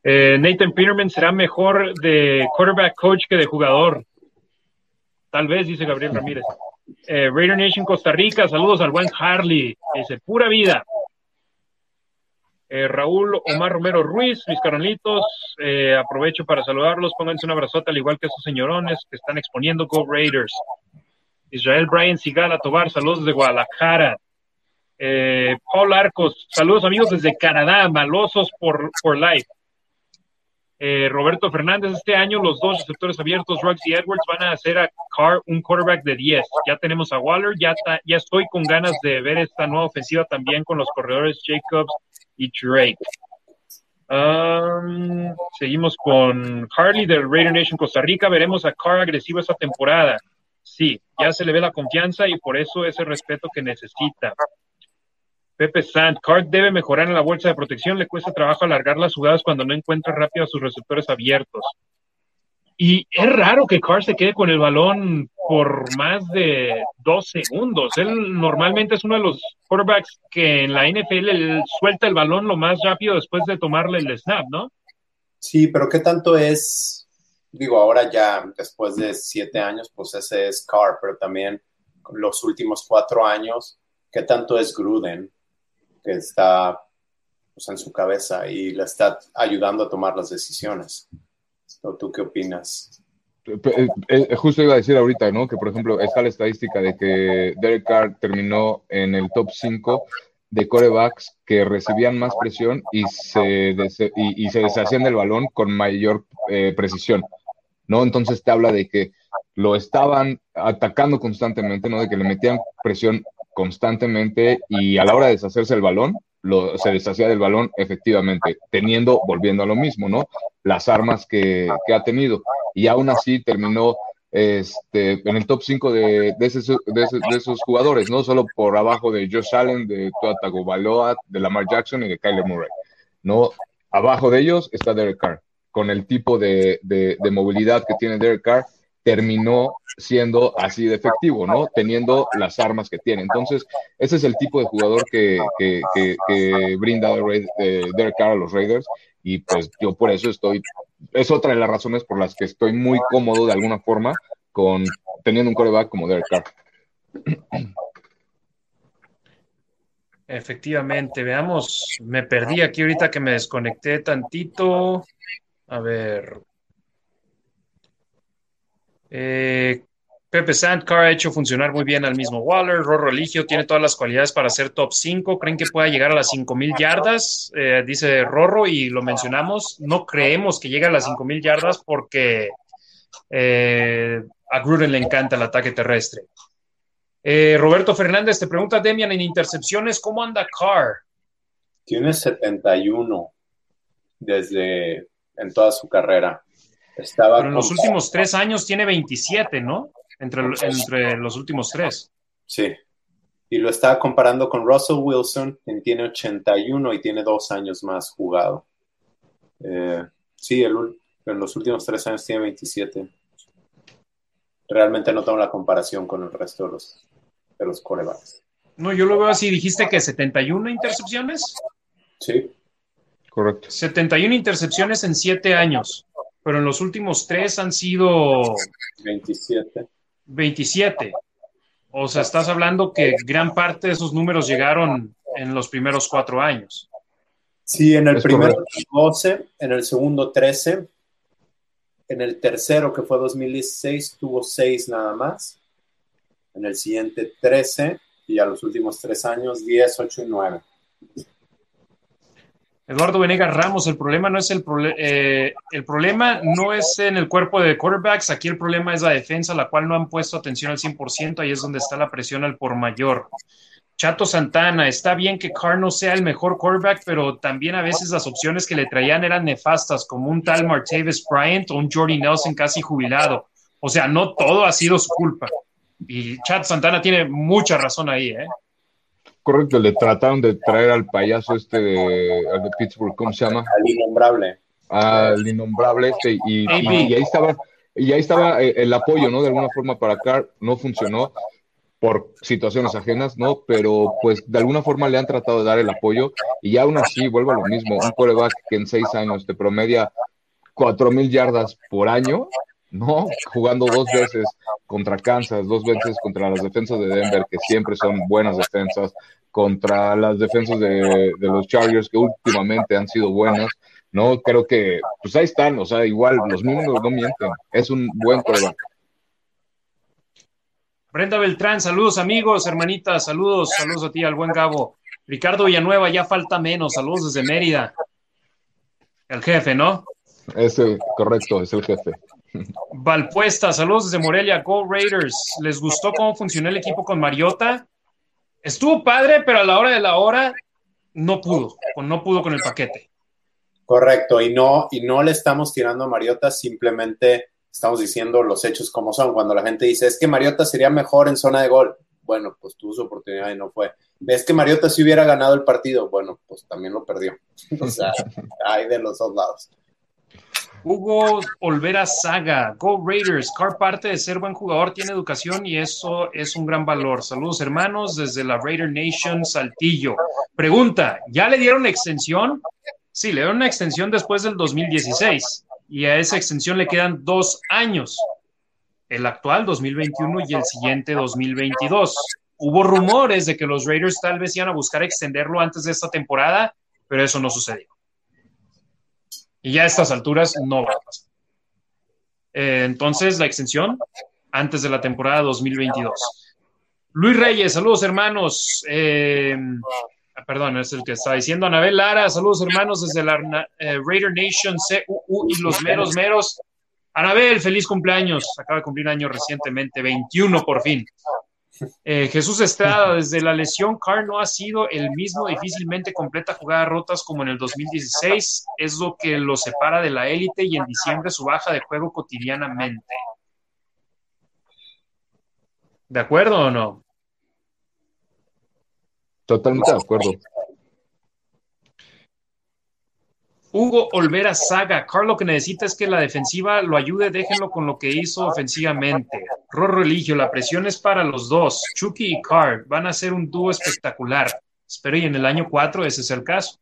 Eh, Nathan Peterman será mejor de quarterback coach que de jugador. Tal vez, dice Gabriel Ramírez. Eh, Raider Nation Costa Rica, saludos al buen Harley. Dice, pura vida. Eh, Raúl Omar Romero Ruiz, mis carolitos, aprovecho para saludarlos, pónganse un abrazote al igual que esos señorones que están exponiendo Go Raiders. Israel Brian Sigala Tobar, saludos desde Guadalajara. Paul Arcos, saludos amigos desde Canadá, malosos por, por life. Eh, Roberto Fernández, este año los dos receptores abiertos, Ruggs y Edwards, van a hacer a Carr un quarterback de 10. Ya tenemos a Waller, ya, estoy con ganas de ver esta nueva ofensiva también con los corredores Jacobs y Drake. Um, seguimos con Harley del Raider Nation Costa Rica. Veremos a Carr agresivo esta temporada. Sí, ya se le ve la confianza y por eso ese respeto que necesita. Pepe Sant, Card debe mejorar en la bolsa de protección, le cuesta trabajo alargar las jugadas cuando no encuentra rápido a sus receptores abiertos. Y es raro que Carr se quede con el balón por más de dos segundos. Él normalmente es uno de los quarterbacks que en la NFL suelta el balón lo más rápido después de tomarle el snap, ¿no? Sí, pero ¿qué tanto es? Digo, ahora ya después de siete años, pues ese es Carr, pero también los últimos cuatro años, ¿qué tanto es Gruden? Que está pues, en su cabeza y le está ayudando a tomar las decisiones. ¿Tú qué opinas? Eh, eh, justo iba a decir ahorita, ¿no? Que por ejemplo está la estadística de que Derek Carr terminó en el top 5 de corebacks que recibían más presión y se, y, se deshacían del balón con mayor eh, precisión, ¿no? Entonces te habla de que lo estaban atacando constantemente, ¿no? De que le metían presión constantemente y a la hora de deshacerse el balón, lo, se deshacía del balón efectivamente, teniendo, volviendo a lo mismo, ¿no? las armas que, ha tenido. Y aún así terminó este, en el top 5 de, de, de, esos, jugadores, no solo por abajo de Josh Allen, de Tua Tagovailoa, de Lamar Jackson y de Kyler Murray. No, abajo de ellos está Derek Carr. Con el tipo de, movilidad que tiene Derek Carr, terminó siendo así de efectivo, ¿no? Teniendo las armas que tiene. Entonces, ese es el tipo de jugador que, brinda Derek Carr a los Raiders y pues yo por eso estoy, es otra de las razones por las que estoy muy cómodo de alguna forma con teniendo un coreback como Derek Carr. Efectivamente, veamos, me perdí aquí ahorita que me desconecté tantito. A ver. Eh, Pepe Sandcar ha hecho funcionar muy bien al mismo Waller. Rorro Religio tiene todas las cualidades para ser top 5. ¿Creen que pueda llegar a las 5.000 yardas? Eh, dice Rorro y lo mencionamos. No creemos que llegue a las 5.000 yardas porque eh, a Gruden le encanta el ataque terrestre. Roberto Fernández te pregunta, Demian, en intercepciones, ¿cómo anda Carr? Tiene 71 desde en toda su carrera. Estaba Pero en los últimos tres años tiene 27, ¿no? entre, los últimos tres. Sí. Y lo estaba comparando con Russell Wilson, quien tiene 81 y tiene dos años más jugado. Eh, sí, el, en los últimos tres años tiene 27. Realmente no tengo la comparación con el resto de los, de los corebacks. No, yo lo veo así. Dijiste que 71 intercepciones. Sí. Correcto. 71 intercepciones en siete años, pero en los últimos tres han sido 27. 27. O sea, estás hablando que gran parte de esos números llegaron en los primeros cuatro años. Sí, en el primero 12, en el segundo 13, en el tercero, que fue 2016, tuvo 6 nada más. En el siguiente 13 y a los últimos tres años 10, 8 y 9. Eduardo Venegas Ramos, el problema no es el, eh, el problema no es en el cuerpo de quarterbacks, aquí el problema es la defensa, la cual no han puesto atención al 100%, ahí es donde está la presión al por mayor. Chato Santana, está bien que Carr no sea el mejor quarterback, pero también a veces las opciones que le traían eran nefastas, como un tal Martavis Bryant o un Jordy Nelson casi jubilado. O sea, no todo ha sido su culpa. Y Chato Santana tiene mucha razón ahí, ¿eh? Correcto, le trataron de traer al payaso este de, Pittsburgh, ¿cómo se llama? Al innombrable. Al innombrable este, y, ahí estaba, y ahí estaba eh, el apoyo, ¿no? De alguna forma para Carr, no funcionó por situaciones ajenas, ¿no? Pero pues de alguna forma le han tratado de dar el apoyo y aún así vuelvo a lo mismo, un coreback que en seis años te promedia cuatro mil yardas por año, ¿no? Jugando dos veces contra Kansas, dos veces contra las defensas de Denver, que siempre son buenas defensas, contra las defensas de, los Chargers, que últimamente han sido buenas, ¿no? Creo que, pues ahí están, o sea, igual, los números no mienten, es un buen coreback. Brenda Beltrán, saludos amigos, hermanitas, saludos, saludos a ti, al buen Gabo. Ricardo Villanueva, ya falta menos, saludos desde Mérida. El jefe, ¿no? Ese, correcto, es el jefe. Valpuesta, saludos desde Morelia, Go Raiders. ¿Les gustó cómo funcionó el equipo con Mariota? Estuvo padre, pero a la hora de la hora no pudo, no pudo con el paquete. Correcto, y no, y no le estamos tirando a Mariota, simplemente estamos diciendo los hechos como son. Cuando la gente dice, es que Mariota sería mejor en zona de gol, bueno, pues tuvo su oportunidad y no fue. ¿Ves que Mariota si hubiera ganado el partido? Bueno, pues también lo perdió. o sea, hay de los dos lados. Hugo Olvera Saga, Go Raiders, Car parte de ser buen jugador, tiene educación y eso es un gran valor. Saludos hermanos desde la Raider Nation Saltillo. Pregunta, ¿ya le dieron extensión? Sí, le dieron una extensión después del 2016 y a esa extensión le quedan dos años, el actual 2021 y el siguiente 2022. Hubo rumores de que los Raiders tal vez iban a buscar extenderlo antes de esta temporada, pero eso no sucedió. Y ya a estas alturas no va a pasar. Eh, entonces, la extensión antes de la temporada 2022. Luis Reyes, saludos hermanos. Eh, perdón, es el que está diciendo. Anabel Lara, saludos hermanos desde la eh, Raider Nation CUU y los meros meros. Anabel, feliz cumpleaños. Acaba de cumplir año recientemente, 21 por fin. Eh, Jesús Estrada, desde la lesión, Carr no ha sido el mismo, difícilmente completa jugadas rotas como en el 2016. Es lo que lo separa de la élite y en diciembre su baja de juego cotidianamente. ¿De acuerdo o no? Totalmente de acuerdo. Hugo Olvera Saga, Carl lo que necesita es que la defensiva lo ayude, déjenlo con lo que hizo ofensivamente. Rorro Religio, la presión es para los dos. Chucky y Carl van a ser un dúo espectacular. Espero y en el año 4 ese es el caso.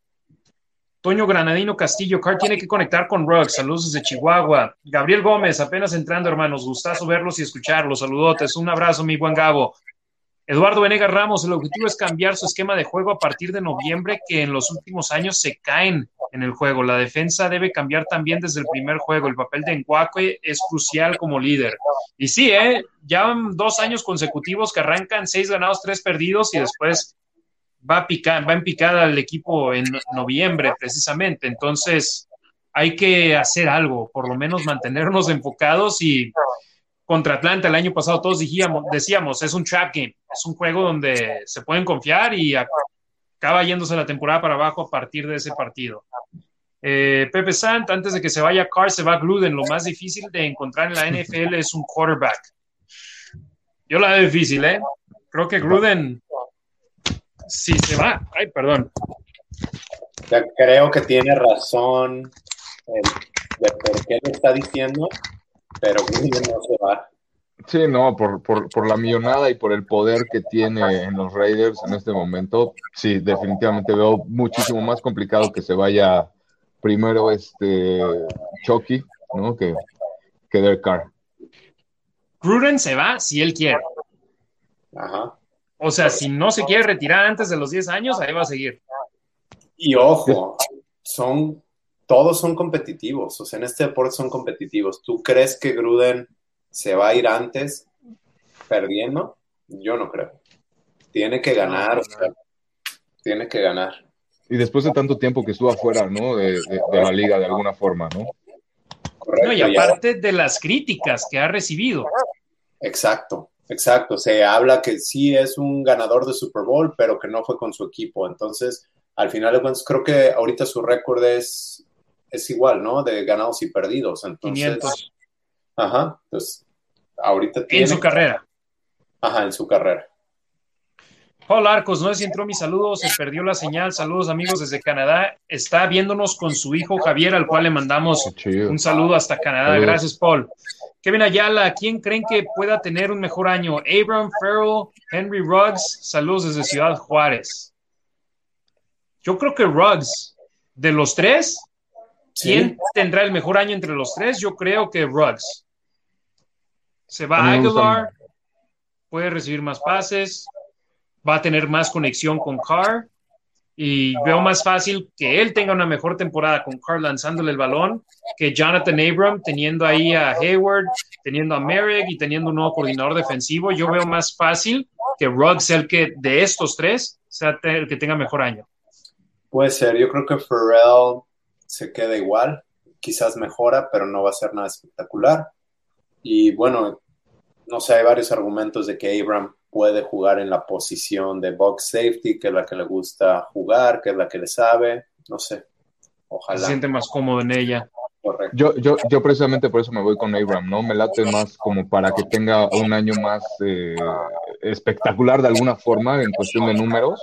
Toño Granadino Castillo, Carl tiene que conectar con Ruggs. Saludos desde Chihuahua. Gabriel Gómez, apenas entrando, hermanos. Gustazo verlos y escucharlos. Saludotes. Un abrazo, mi buen Gabo. Eduardo Venegas Ramos, el objetivo es cambiar su esquema de juego a partir de noviembre, que en los últimos años se caen en el juego. La defensa debe cambiar también desde el primer juego. El papel de Encuaque es crucial como líder. Y sí, ¿eh? ya dos años consecutivos que arrancan seis ganados, tres perdidos y después va, picar, va en picada el equipo en noviembre precisamente. Entonces hay que hacer algo, por lo menos mantenernos enfocados y contra Atlanta el año pasado todos decíamos, es un trap game, es un juego donde se pueden confiar y acaba yéndose la temporada para abajo a partir de ese partido. Eh, Pepe Sant, antes de que se vaya Carr, se va Gruden. Lo más difícil de encontrar en la NFL es un quarterback. Yo la veo difícil, ¿eh? Creo que Gruden, si se va, ay, perdón. Creo que tiene razón de por qué lo está diciendo, pero no se va. Sí, no, por, por, por, la millonada y por el poder que tiene en los Raiders en este momento, sí, definitivamente veo muchísimo más complicado que se vaya primero este Chucky, ¿no? Que, que Derek Carr. Gruden se va si él quiere. Ajá. O sea, si no se quiere retirar antes de los 10 años, ahí va a seguir. Y ojo, son todos son competitivos, o sea, en este deporte son competitivos. ¿Tú crees que Gruden se va a ir antes perdiendo? Yo no creo. Tiene que ganar, o sea, tiene que ganar. Y después de tanto tiempo que estuvo afuera, ¿no? De, la liga, de alguna forma, ¿no? Correcto, no, y aparte de las críticas que ha recibido. Exacto, exacto. Se habla que sí es un ganador de Super Bowl, pero que no fue con su equipo. Entonces, al final de cuentas, creo que ahorita su récord es es igual, ¿no? De ganados y perdidos. Entonces, 500. Ajá, entonces, ahorita tiene... En su carrera. Ajá, en su carrera. Paul Arcos, no sé si entró mi saludo, se perdió la señal. Saludos amigos desde Canadá. Está viéndonos con su hijo Javier, al cual le mandamos un saludo hasta Canadá. Gracias, Paul. Kevin Ayala, ¿quién creen que pueda tener un mejor año? Abram Farrell, Henry Ruggs. Saludos desde Ciudad Juárez. Yo creo que Ruggs, de los tres, ¿Quién tendrá el mejor año entre los tres? Yo creo que Ruggs. Se va a Aguilar, puede recibir más pases, va a tener más conexión con Carr y veo más fácil que él tenga una mejor temporada con Carr lanzándole el balón que Jonathan Abram teniendo ahí a Hayward, teniendo a Merrick y teniendo un nuevo coordinador defensivo. Yo veo más fácil que Ruggs el que de estos tres sea el que tenga mejor año. Puede ser, yo creo que Pharrell se queda igual, quizás mejora, pero no va a ser nada espectacular. Y bueno, no sé, hay varios argumentos de que Abram puede jugar en la posición de box safety, que es la que le gusta jugar, que es la que le sabe, no sé. Ojalá. Se siente más cómodo en ella. Correcto. Yo, yo, yo precisamente por eso me voy con Abram, ¿no? Me late más como para que tenga un año más eh, espectacular de alguna forma en cuestión de números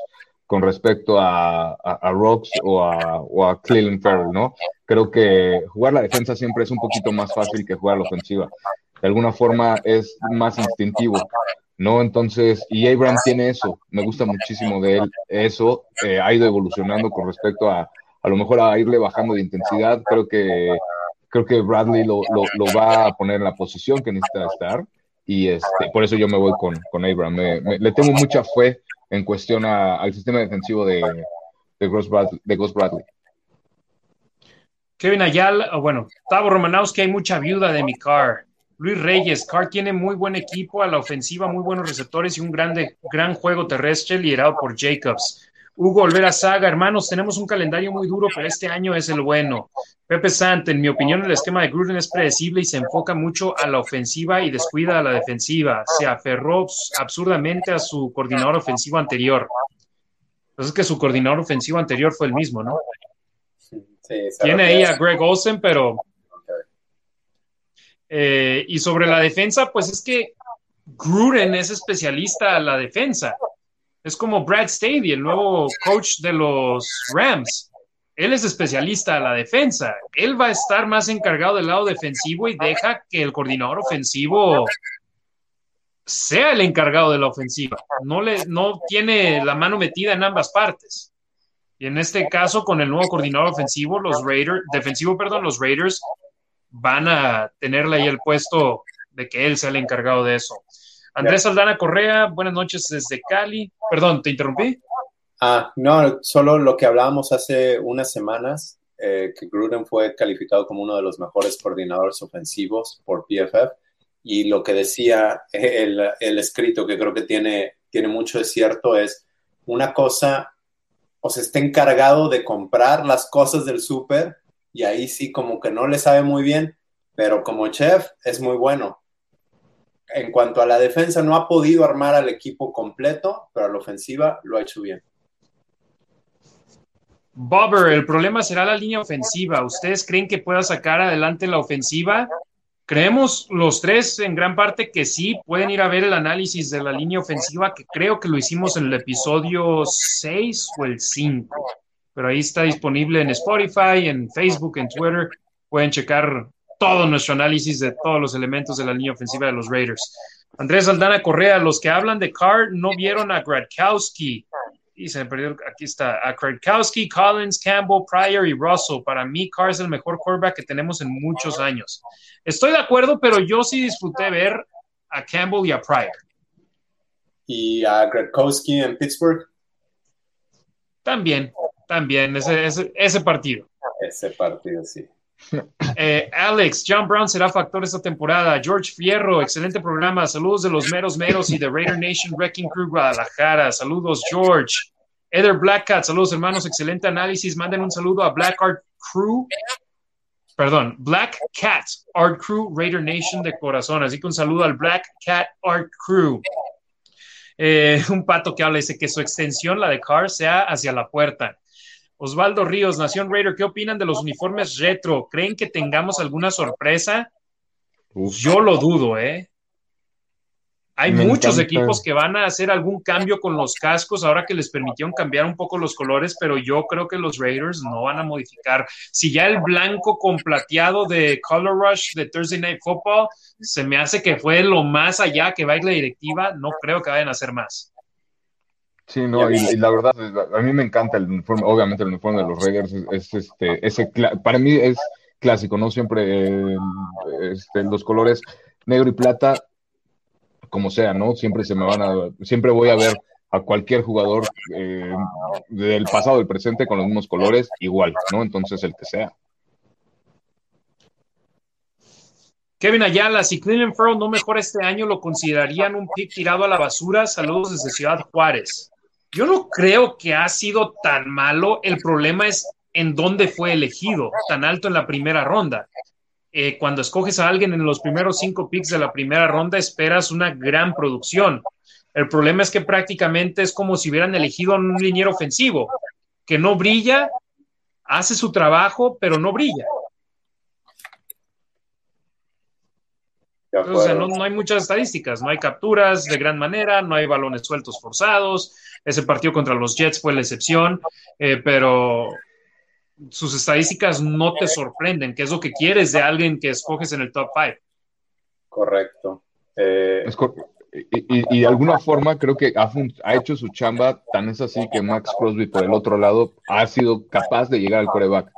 con respecto a, a, Rocks o a, o a Cleveland Farrell, ¿no? Creo que jugar la defensa siempre es un poquito más fácil que jugar la ofensiva. De alguna forma es más instintivo, ¿no? Entonces, y Abraham tiene eso, me gusta muchísimo de él, eso eh, ha ido evolucionando con respecto a, a lo mejor a irle bajando de intensidad, creo que, creo que Bradley lo, lo, va a poner en la posición que necesita estar, y este, por eso yo me voy con, con Abraham, le tengo mucha fe en cuestión al sistema defensivo de, de, Bradley, Kevin Ayala, bueno, Tavo Romanowski, hay mucha viuda de mi car. Luis Reyes, Carr tiene muy buen equipo a la ofensiva, muy buenos receptores y un grande, gran juego terrestre liderado por Jacobs. Hugo Olvera Saga, hermanos, tenemos un calendario muy duro, pero este año es el bueno. Pepe Sant, en mi opinión, el esquema de Gruden es predecible y se enfoca mucho a la ofensiva y descuida a la defensiva. Se aferró absurdamente a su coordinador ofensivo anterior. Entonces es que su coordinador ofensivo anterior fue el mismo, ¿no? Tiene ahí a Greg Olsen, pero... Eh, y sobre la defensa, pues es que Gruden es especialista a la defensa. Es como Brad Staley, el nuevo coach de los Rams. Él es especialista a la defensa. Él va a estar más encargado del lado defensivo y deja que el coordinador ofensivo sea el encargado de la ofensiva. No, le, no tiene la mano metida en ambas partes. Y en este caso, con el nuevo coordinador ofensivo, los Raiders, defensivo, perdón, los Raiders van a tenerle ahí el puesto de que él sea el encargado de eso. Andrés Aldana Correa, buenas noches desde Cali. Perdón, ¿te interrumpí? Ah, no, solo lo que hablábamos hace unas semanas, eh, que Gruden fue calificado como uno de los mejores coordinadores ofensivos por PFF, y lo que decía el, el escrito, que creo que tiene, tiene mucho de cierto, es una cosa, o se está encargado de comprar las cosas del súper, y ahí sí como que no le sabe muy bien, pero como chef es muy bueno en cuanto a la defensa, no ha podido armar al equipo completo, pero a la ofensiva lo ha hecho bien. Bobber, el problema será la línea ofensiva. ¿Ustedes creen que pueda sacar adelante la ofensiva? Creemos los tres en gran parte que sí, pueden ir a ver el análisis de la línea ofensiva, que creo que lo hicimos en el episodio 6 o el 5, pero ahí está disponible en Spotify, en Facebook, en Twitter. Pueden checar todo nuestro análisis de todos los elementos de la línea ofensiva de los Raiders. Andrés Aldana Correa, los que hablan de Carr no vieron a Gradkowski. Y se me perdió, aquí está, a Gradkowski, Collins, Campbell, Pryor y Russell. Para mí, Carr es el mejor quarterback que tenemos en muchos años. Estoy de acuerdo, pero yo sí disfruté ver a Campbell y a Pryor. ¿Y a Gradkowski en Pittsburgh? También, también, ese, ese, ese partido. Ese partido, sí. Eh, Alex, John Brown será factor esta temporada. George Fierro, excelente programa. Saludos de los meros meros y de Raider Nation Wrecking Crew Guadalajara. Saludos, George. Eder Blackcat, saludos hermanos, excelente análisis. Manden un saludo a Black Art Crew. Perdón, Black Cat Art Crew Raider Nation de corazón. Así que un saludo al Black Cat Art Crew. Eh, un pato que habla dice que su extensión, la de Car, sea hacia la puerta. Osvaldo Ríos, Nación Raider, ¿qué opinan de los uniformes retro? ¿Creen que tengamos alguna sorpresa? Yo lo dudo, ¿eh? Hay muchos equipos que van a hacer algún cambio con los cascos ahora que les permitieron cambiar un poco los colores, pero yo creo que los Raiders no van a modificar. Si ya el blanco con plateado de Color Rush de Thursday Night Football se me hace que fue lo más allá que va a ir la directiva, no creo que vayan a hacer más. Sí, no, y, la verdad, a mí me encanta el uniforme, obviamente el uniforme de los Raiders es, este, ese, para mí es clásico, ¿no? Siempre este, los colores negro y plata, como sea, ¿no? Siempre se me van a, siempre voy a ver a cualquier jugador eh, del pasado, del presente, con los mismos colores, igual, ¿no? Entonces, el que sea. Kevin Ayala, si Cleveland Farrell no mejora este año, ¿lo considerarían un pick tirado a la basura? Saludos desde Ciudad Juárez. Yo no creo que ha sido tan malo. El problema es en dónde fue elegido, tan alto en la primera ronda. Eh, cuando escoges a alguien en los primeros cinco picks de la primera ronda, esperas una gran producción. El problema es que prácticamente es como si hubieran elegido a un liniero ofensivo, que no brilla, hace su trabajo, pero no brilla. O sea, no, hay muchas estadísticas, no hay capturas de gran manera, no hay balones sueltos forzados. Ese partido contra los Jets fue la excepción, eh, pero sus estadísticas no te sorprenden, que es lo que quieres de alguien que escoges en el top 5. Correcto. Eh, y, de alguna forma creo que ha, ha, hecho su chamba, tan es así que Max Crosby por el otro lado ha sido capaz de llegar al coreback.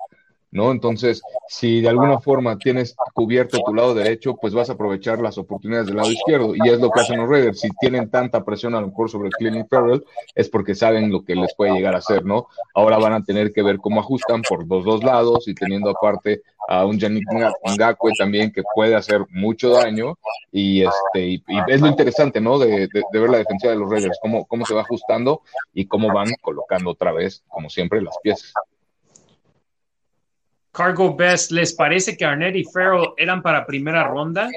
¿No? Entonces, si de alguna forma tienes cubierto tu lado derecho, pues vas a aprovechar las oportunidades del lado izquierdo. Y es lo que hacen los Raiders. Si tienen tanta presión a lo mejor sobre Cleveland Farrell, es porque saben lo que les puede llegar a hacer, ¿no? Ahora van a tener que ver cómo ajustan por los dos lados y teniendo aparte a un Yannick Ngakwe también que puede hacer mucho daño. Y, este, y, es lo interesante, ¿no? De, ver la defensiva de los Raiders, cómo, cómo se va ajustando y cómo van colocando otra vez, como siempre, las piezas. Cargo Best, ¿les parece que Arnett y Farrell eran para primera ronda?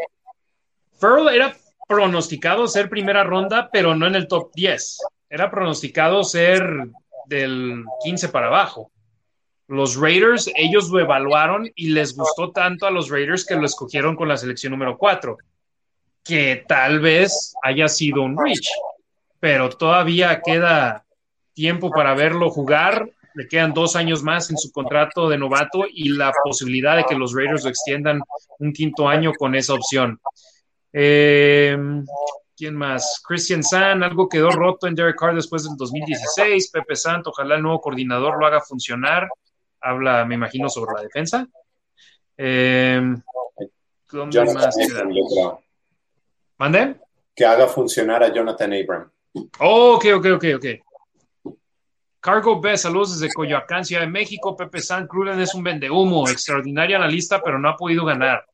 Farrell era pronosticado ser primera ronda, pero no en el top 10. Era pronosticado ser del 15 para abajo. Los Raiders, ellos lo evaluaron y les gustó tanto a los Raiders que lo escogieron con la selección número 4, que tal vez haya sido un reach, pero todavía queda tiempo para verlo jugar le quedan dos años más en su contrato de novato y la posibilidad de que los Raiders lo extiendan un quinto año con esa opción. Eh, ¿Quién más? Christian San, algo quedó roto en Derek Carr después del 2016. Pepe Sant, ojalá el nuevo coordinador lo haga funcionar. Habla, me imagino, sobre la defensa. Eh, ¿Dónde más ¿Mande? Que haga funcionar a Jonathan Abram. Oh, ok, ok, ok, ok. Cargo B, saludos desde Coyoacán, Ciudad de México. Pepe San Cruden es un vendehumo, extraordinaria analista, pero no ha podido ganar.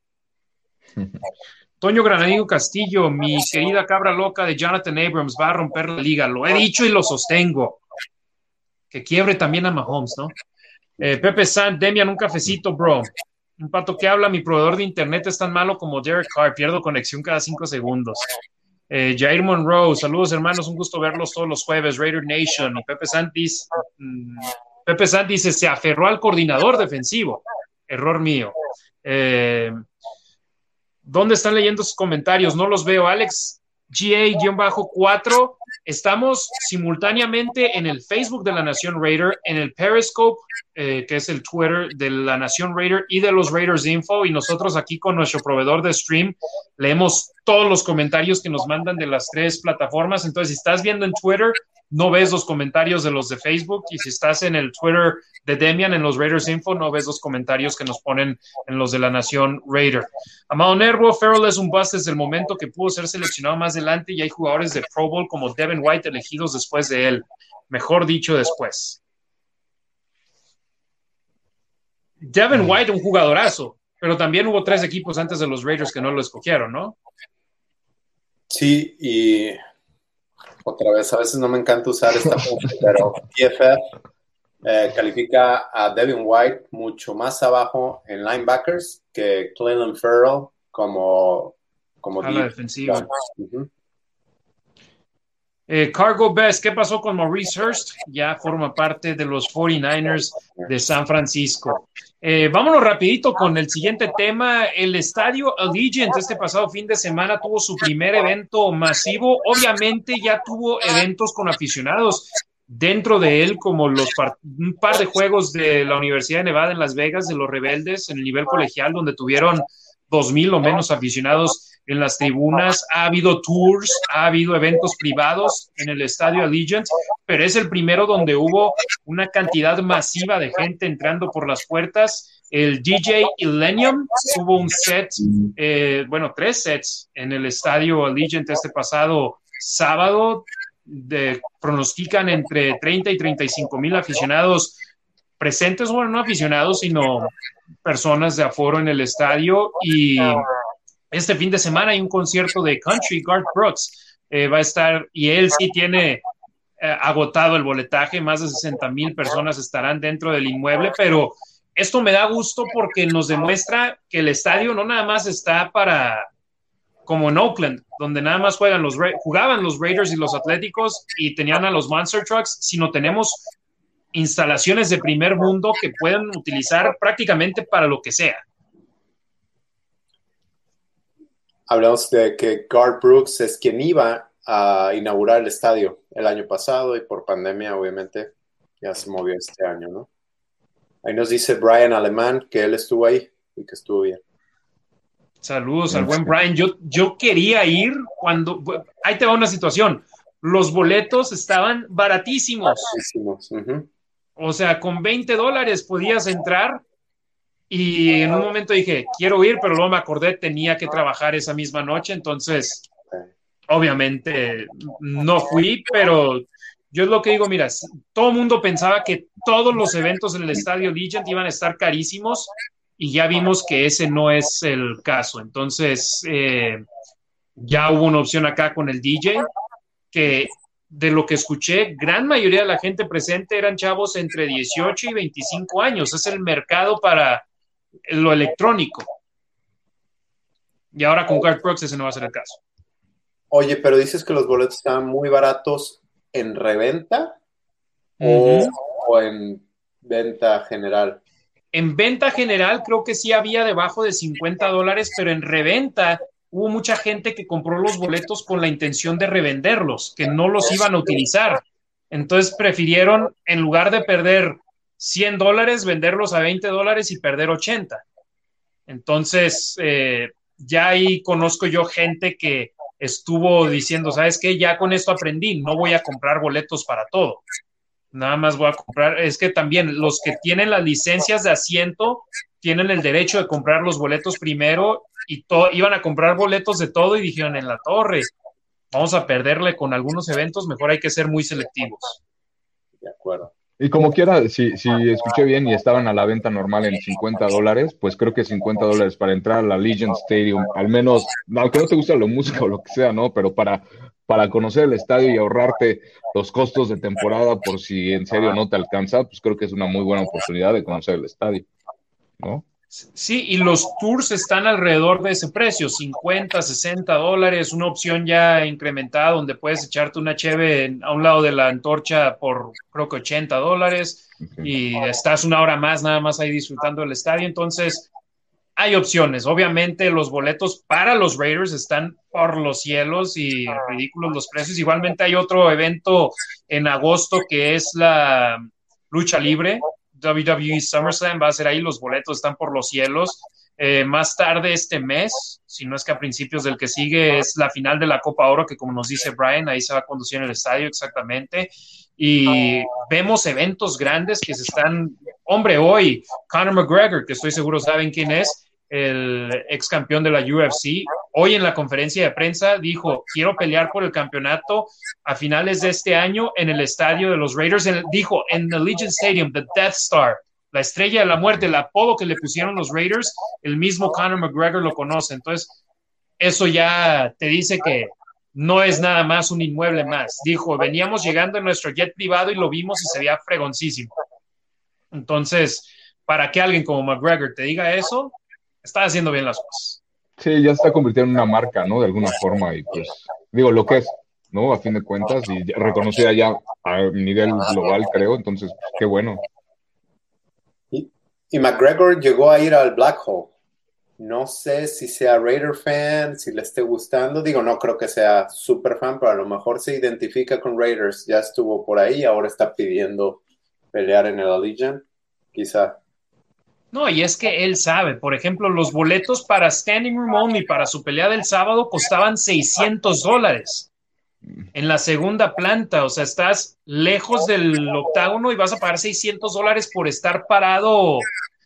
Toño Granadino Castillo, mi querida cabra loca de Jonathan Abrams, va a romper la liga. Lo he dicho y lo sostengo. Que quiebre también a Mahomes, ¿no? Eh, Pepe San, Demian, un cafecito, bro. Un pato que habla, mi proveedor de internet es tan malo como Derek Carr, pierdo conexión cada cinco segundos. Eh, Jair Monroe, saludos hermanos, un gusto verlos todos los jueves. Raider Nation Pepe Santis. Mm, Pepe Santis se aferró al coordinador defensivo. Error mío. Eh, ¿Dónde están leyendo sus comentarios? No los veo. Alex GA-4. Estamos simultáneamente en el Facebook de la Nación Raider, en el Periscope, eh, que es el Twitter de la Nación Raider y de los Raiders Info. Y nosotros aquí con nuestro proveedor de stream leemos todos los comentarios que nos mandan de las tres plataformas. Entonces, si estás viendo en Twitter, no ves los comentarios de los de Facebook y si estás en el Twitter de Demian en los Raiders Info, no ves los comentarios que nos ponen en los de la Nación Raider. Amado Nervo, Farrell es un bust desde el momento que pudo ser seleccionado más adelante y hay jugadores de Pro Bowl como Devin White elegidos después de él. Mejor dicho, después. Devin White, un jugadorazo, pero también hubo tres equipos antes de los Raiders que no lo escogieron, ¿no? Sí, y otra vez, a veces no me encanta usar esta frase, pero PFF eh, califica a Devin White mucho más abajo en linebackers que Cleveland Farrell como, como a la defensiva. Eh, Cargo Best, ¿qué pasó con Maurice Hurst? Ya forma parte de los 49ers de San Francisco. Eh, vámonos rapidito con el siguiente tema. El estadio Allegiant este pasado fin de semana tuvo su primer evento masivo. Obviamente ya tuvo eventos con aficionados dentro de él, como los un par de juegos de la Universidad de Nevada en Las Vegas, de los Rebeldes, en el nivel colegial, donde tuvieron dos mil o menos aficionados en las tribunas, ha habido tours, ha habido eventos privados en el estadio Allegiant, pero es el primero donde hubo una cantidad masiva de gente entrando por las puertas. El DJ Illenium tuvo un set, eh, bueno, tres sets en el estadio Allegiant este pasado sábado. De, pronostican entre 30 y 35 mil aficionados presentes, bueno, no aficionados, sino personas de aforo en el estadio y este fin de semana hay un concierto de country, Garth Brooks eh, va a estar y él sí tiene eh, agotado el boletaje, más de 60 mil personas estarán dentro del inmueble, pero esto me da gusto porque nos demuestra que el estadio no nada más está para como en Oakland, donde nada más juegan los, jugaban los Raiders y los Atléticos y tenían a los Monster Trucks, sino tenemos instalaciones de primer mundo que pueden utilizar prácticamente para lo que sea. Hablamos de que Garth Brooks es quien iba a inaugurar el estadio el año pasado y por pandemia obviamente ya se movió este año, ¿no? Ahí nos dice Brian Alemán que él estuvo ahí y que estuvo bien. Saludos al buen Brian. Yo, yo quería ir cuando... Ahí te va una situación. Los boletos estaban baratísimos. Baratísimos. O sea, con 20 dólares podías entrar Y en un momento dije, quiero ir, pero luego me acordé, tenía que trabajar esa misma noche, entonces, obviamente, no fui, pero yo es lo que digo, mira, todo el mundo pensaba que todos los eventos en el estadio Legend iban a estar carísimos y ya vimos que ese no es el caso. Entonces, eh, ya hubo una opción acá con el DJ, que de lo que escuché, gran mayoría de la gente presente eran chavos entre 18 y 25 años. Es el mercado para lo electrónico. Y ahora con Card Prox ese no va a ser el caso. Oye, pero dices que los boletos estaban muy baratos en reventa o, en venta general. En venta general creo que sí había debajo de 50 dólares, pero en reventa hubo mucha gente que compró los boletos con la intención de revenderlos, que no los iban a utilizar. Entonces prefirieron, en lugar de perder 100 dólares, venderlos a 20 dólares y perder 80. Entonces, eh, ya ahí conozco yo gente que estuvo diciendo, ¿sabes qué? Ya con esto aprendí, no voy a comprar boletos para todo. Nada más voy a comprar, es que también los que tienen las licencias de asiento tienen el derecho de comprar los boletos primero y iban a comprar boletos de todo y dijeron en la torre, vamos a perderle con algunos eventos, mejor hay que ser muy selectivos. De acuerdo. Y como quiera, si, si escuché bien y estaban a la venta normal en 50 dólares, pues creo que 50 dólares para entrar a la Legion Stadium, al menos, aunque no te gusta la música o lo que sea, ¿no? Pero para, para conocer el estadio y ahorrarte los costos de temporada por si en serio no te alcanza, pues creo que es una muy buena oportunidad de conocer el estadio, ¿no? Sí, y los tours están alrededor de ese precio, 50, 60 dólares, una opción ya incrementada donde puedes echarte una cheve a un lado de la antorcha por creo que 80 dólares y estás una hora más nada más ahí disfrutando del estadio. Entonces, hay opciones. Obviamente los boletos para los Raiders están por los cielos y ridículos los precios. Igualmente hay otro evento en agosto que es la lucha libre WWE SummerSlam va a ser ahí, los boletos están por los cielos. Eh, más tarde este mes, si no es que a principios del que sigue, es la final de la Copa Oro, que como nos dice Brian, ahí se va a conducir en el estadio exactamente. Y vemos eventos grandes que se están, hombre, hoy Conor McGregor, que estoy seguro saben quién es, el ex campeón de la UFC, hoy en la conferencia de prensa dijo, quiero pelear por el campeonato a finales de este año en el estadio de los Raiders. dijo, en the Legion Stadium, the Death Star, la estrella de la muerte, el apodo que le pusieron los Raiders, el mismo Conor McGregor lo conoce. Entonces, eso ya te dice que no es nada más un inmueble más. Dijo, veníamos llegando en nuestro jet privado y lo vimos y se veía fregoncísimo. Entonces, para que alguien como McGregor te diga eso, está haciendo bien las cosas. Sí, ya se está convirtiendo en una marca, ¿no? De alguna forma, y pues, digo, lo que es, ¿no? A fin de cuentas, y reconocida ya a nivel global, creo, entonces, qué bueno. Y, y McGregor llegó a ir al Black Hole. No sé si sea Raider fan, si le esté gustando. Digo, no creo que sea super fan, pero a lo mejor se identifica con Raiders. Ya estuvo por ahí, ahora está pidiendo pelear en el Allegiant. Quizá. No, y es que él sabe, por ejemplo, los boletos para Standing Room Only para su pelea del sábado costaban 600 dólares en la segunda planta, o sea, estás lejos del octágono y vas a pagar 600 dólares por estar parado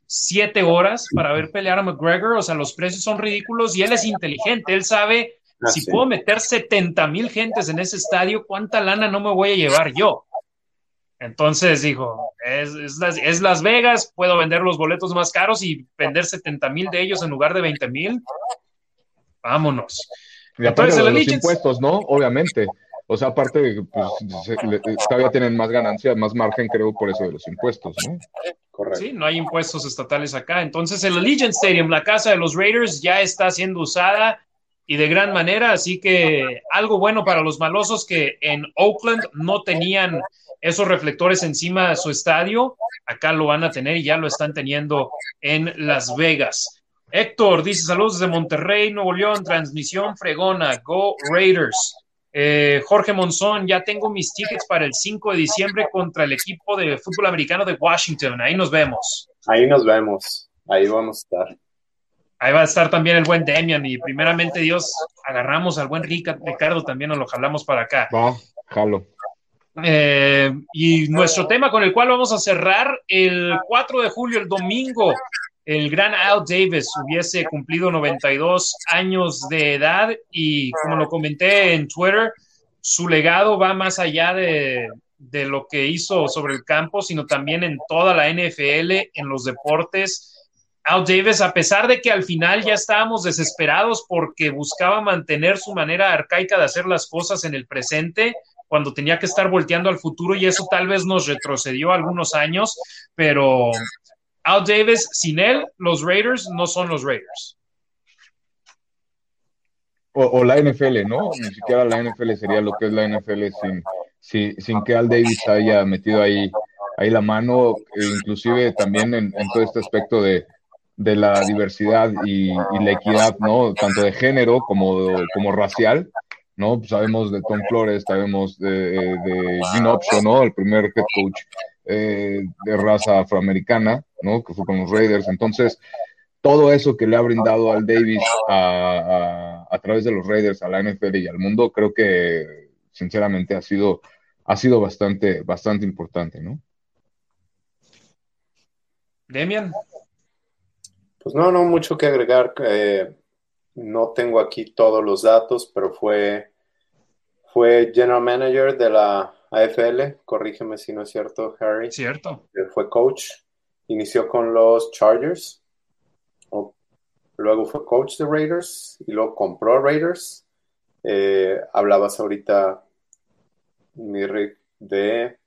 siete horas para ver pelear a McGregor, o sea, los precios son ridículos y él es inteligente, él sabe, ah, si puedo meter 70 mil gentes en ese estadio, ¿cuánta lana no me voy a llevar yo? Entonces dijo, es, Las Vegas, puedo vender los boletos más caros y vender 70 mil de ellos en lugar de 20 mil. Vámonos. Y aparte de los impuestos, ¿no? Obviamente. O sea, aparte, pues, todavía tienen más ganancias, más margen, creo, por eso de los impuestos, ¿no? Correcto. Sí, no hay impuestos estatales acá. Entonces, el Allegiant Stadium, la casa de los Raiders, ya está siendo usada y de gran manera. Así que algo bueno para los malosos que en Oakland no tenían esos reflectores encima de su estadio, acá lo van a tener y ya lo están teniendo en Las Vegas. Héctor dice saludos desde Monterrey, Nuevo León, transmisión fregona, Go Raiders. Eh, Jorge Monzón, ya tengo mis tickets para el 5 de diciembre contra el equipo de fútbol americano de Washington. Ahí nos vemos. Ahí nos vemos. Ahí vamos a estar. Ahí va a estar también el buen Demian y primeramente Dios, agarramos al buen Ricardo también, nos lo jalamos para acá. Va, jalo. Eh, y nuestro tema con el cual vamos a cerrar el 4 de julio, el domingo, el gran Al Davis hubiese cumplido 92 años de edad y como lo comenté en Twitter, su legado va más allá de, de lo que hizo sobre el campo, sino también en toda la NFL, en los deportes. Al Davis, a pesar de que al final ya estábamos desesperados porque buscaba mantener su manera arcaica de hacer las cosas en el presente, cuando tenía que estar volteando al futuro y eso tal vez nos retrocedió algunos años, pero Al Davis, sin él, los Raiders no son los Raiders. O, la NFL, ¿no? Ni siquiera la NFL sería lo que es la NFL sin, sin que Al Davis haya metido ahí, ahí la mano, e inclusive también en, todo este aspecto de, la diversidad y, la equidad, ¿no? Tanto de género como, como racial, ¿no? Pues sabemos de Tom Flores, sabemos de, de Gene Option, ¿no? El primer head coach eh, de raza afroamericana, ¿no? Que fue con los Raiders. Entonces, todo eso que le ha brindado al Davis a, a, través de los Raiders, a la NFL y al mundo, creo que sinceramente ha sido, ha sido bastante, bastante importante, ¿no? Demian. Pues no, no mucho que agregar. Eh, no tengo aquí todos los datos, pero fue, fue general manager de la AFL. Corrígeme si no es cierto, Harry. Cierto. Fue coach. Inició con los Chargers luego fue coach de Raiders y luego compró Raiders. Eh, hablabas ahorita, Rick, de,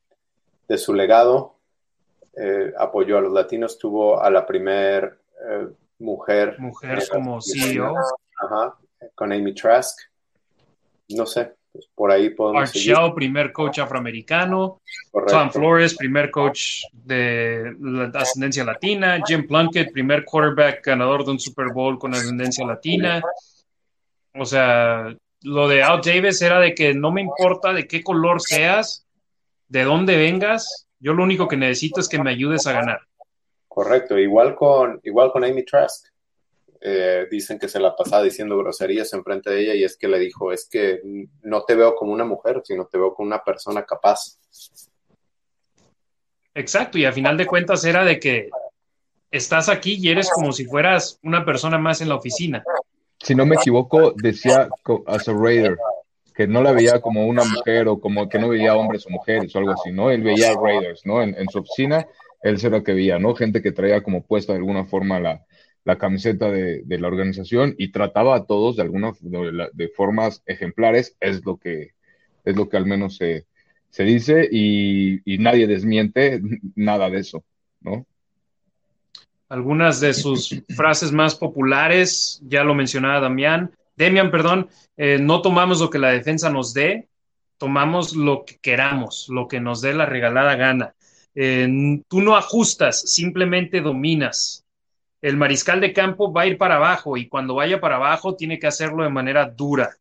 de su legado. Eh, apoyó a los latinos, tuvo a la primer eh, mujer. Mujer como CEO. Ajá, con Amy Trask. No sé, pues, por ahí podemos Art primer coach afroamericano. Tom Flores, primer coach de ascendencia latina. Jim Plunkett, primer quarterback ganador de un Super Bowl con ascendencia latina. O sea, lo de Al Davis era de que no me importa de qué color seas, de dónde vengas, yo lo único que necesito es que me ayudes a ganar. Correcto, igual con, igual con Amy Trask. Eh, dicen que se la pasaba diciendo groserías enfrente de ella y es que le dijo, es que no te veo como una mujer, sino te veo como una persona capaz. Exacto, y a final de cuentas era de que estás aquí y eres como si fueras una persona más en la oficina. Si no me equivoco, decía as a Raider, que no la veía como una mujer o como que no veía hombres o mujeres o algo así, ¿no? Él veía Raiders, ¿no? En, en su oficina, él se lo que veía, ¿no? Gente que traía como puesta de alguna forma la, camiseta de, la organización y trataba a todos de alguna de, formas ejemplares, es lo que, es lo que al menos se, dice y, nadie desmiente nada de eso, ¿no? Algunas de sus frases más populares, ya lo mencionaba Damián, Demian, perdón, eh, no tomamos lo que la defensa nos dé, tomamos lo que queramos, lo que nos dé la regalada gana. Tú no ajustas, simplemente dominas el mariscal de campo va a ir para abajo y cuando vaya para abajo tiene que hacerlo de manera dura.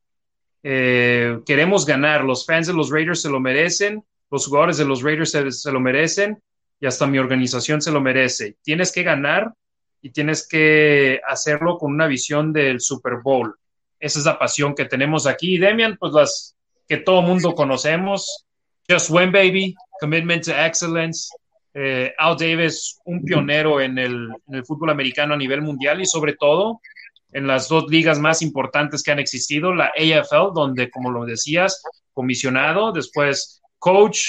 Eh, queremos ganar, los fans de los Raiders se lo merecen, los jugadores de los Raiders se, lo merecen y hasta mi organización se lo merece. Tienes que ganar y tienes que hacerlo con una visión del Super Bowl. Esa es la pasión que tenemos aquí. Demian, pues las que todo mundo conocemos. Just win, baby. Commitment to excellence. Eh, Al Davis, un pionero en el, fútbol americano a nivel mundial y sobre todo en las dos ligas más importantes que han existido, la AFL, donde, como lo decías, comisionado, después coach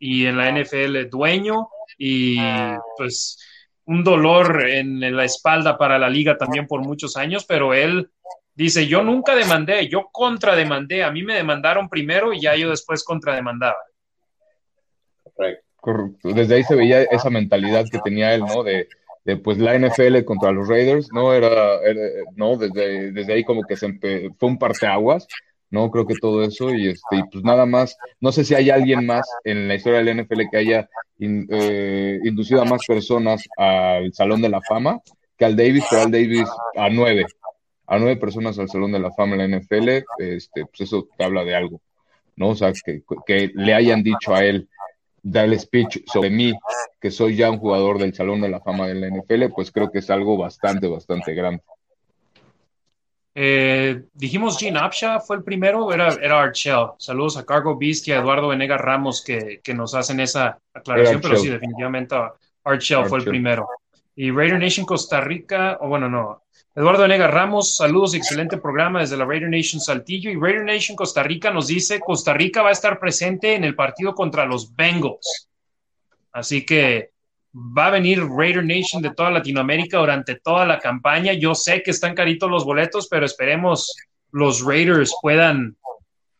y en la NFL dueño y pues un dolor en la espalda para la liga también por muchos años, pero él dice, yo nunca demandé, yo contrademandé, a mí me demandaron primero y ya yo después contrademandaba. Correcto desde ahí se veía esa mentalidad que tenía él, ¿no? De, pues la NFL contra los Raiders, ¿no? Era, ¿no? Desde, desde ahí como que se fue un parteaguas, ¿no? Creo que todo eso y este, pues nada más, no sé si hay alguien más en la historia del NFL que haya eh, inducido a más personas al Salón de la Fama que al Davis, pero al Davis a nueve, a nueve personas al Salón de la Fama en la NFL, este, pues eso te habla de algo, ¿no? O sea, que, que le hayan dicho a él, dar el speech sobre mí, que soy ya un jugador del Salón de la Fama de la NFL, pues creo que es algo bastante, bastante grande. Eh, dijimos Gene Apsha fue el primero, era, era Art Saludos a Cargo Beast y a Eduardo Venegas Ramos que, nos hacen esa aclaración, pero sí, definitivamente Art fue el primero. Y Raider Nation Costa Rica, o bueno, no. Eduardo Nega Ramos, saludos excelente programa desde la Raider Nation Saltillo. Y Raider Nation Costa Rica nos dice, Costa Rica va a estar presente en el partido contra los Bengals. Así que va a venir Raider Nation de toda Latinoamérica durante toda la campaña. Yo sé que están caritos los boletos, pero esperemos los Raiders puedan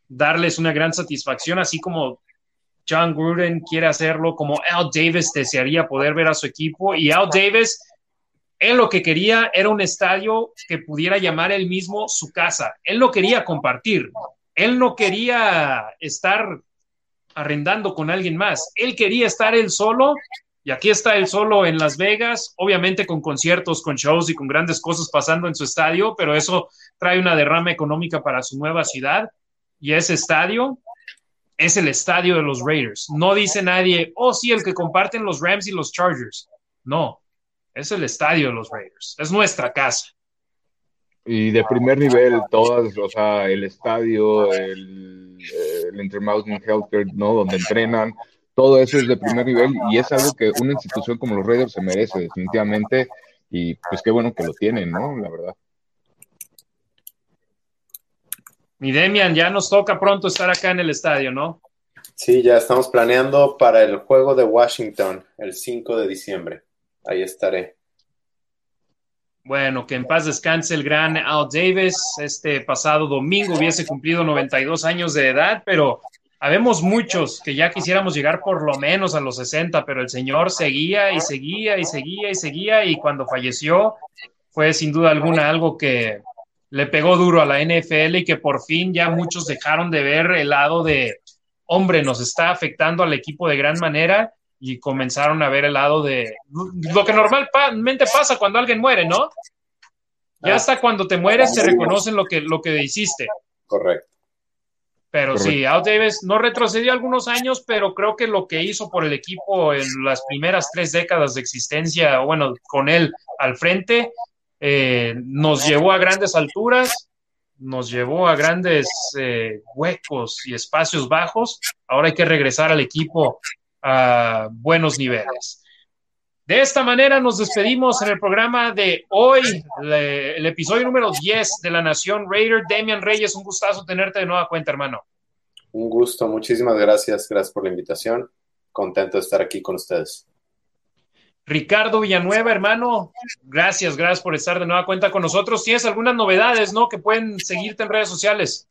darles una gran satisfacción, así como John Gruden quiere hacerlo, como Al Davis desearía poder ver a su equipo. Y Al Davis, él lo que quería era un estadio que pudiera llamar él mismo su casa. Él no quería compartir. Él no quería estar arrendando con alguien más. Él quería estar él solo. Y aquí está él solo en Las Vegas, obviamente con conciertos, con shows y con grandes cosas pasando en su estadio, pero eso trae una derrama económica para su nueva ciudad. Y ese estadio es el estadio de los Raiders. No dice nadie, oh, sí, el que comparten los Rams y los Chargers. No, es el estadio de los Raiders. Es nuestra casa. Y de primer nivel, todas, o sea, el estadio, el, el Intermountain Healthcare, ¿no? Donde entrenan, todo eso es de primer nivel y es algo que una institución como los Raiders se merece definitivamente y pues qué bueno que lo tienen, ¿no? La verdad. Mi Demian, ya nos toca pronto estar acá en el estadio, ¿no? Sí, ya estamos planeando para el juego de Washington el 5 de diciembre. Ahí estaré. Bueno, que en paz descanse el gran Al Davis. Este pasado domingo hubiese cumplido 92 años de edad, pero habemos muchos que ya quisiéramos llegar por lo menos a los 60, pero el señor seguía y seguía y seguía y seguía y cuando falleció fue sin duda alguna algo que le pegó duro a la NFL y que por fin ya muchos dejaron de ver el lado de, hombre, nos está afectando al equipo de gran manera y comenzaron a ver el lado de lo que normalmente pasa cuando alguien muere, ¿no? Ya ah. hasta cuando te mueres se reconocen lo que, lo que hiciste. Correcto. Pero sí, Al Davis no retrocedió algunos años, pero creo que lo que hizo por el equipo en las primeras tres décadas de existencia, bueno, con él al frente, eh, nos llevó a grandes alturas, nos llevó a grandes eh, huecos y espacios bajos. Ahora hay que regresar al equipo a buenos niveles. De esta manera nos despedimos en el programa de hoy, el episodio número 10 de La Nación Raider. Damian Reyes, un gustazo tenerte de nueva cuenta, hermano. Un gusto, muchísimas gracias. Gracias por la invitación. Contento de estar aquí con ustedes. Ricardo Villanueva, hermano, gracias, gracias por estar de nueva cuenta con nosotros. ¿Tienes algunas novedades, no? Que pueden seguirte en redes sociales.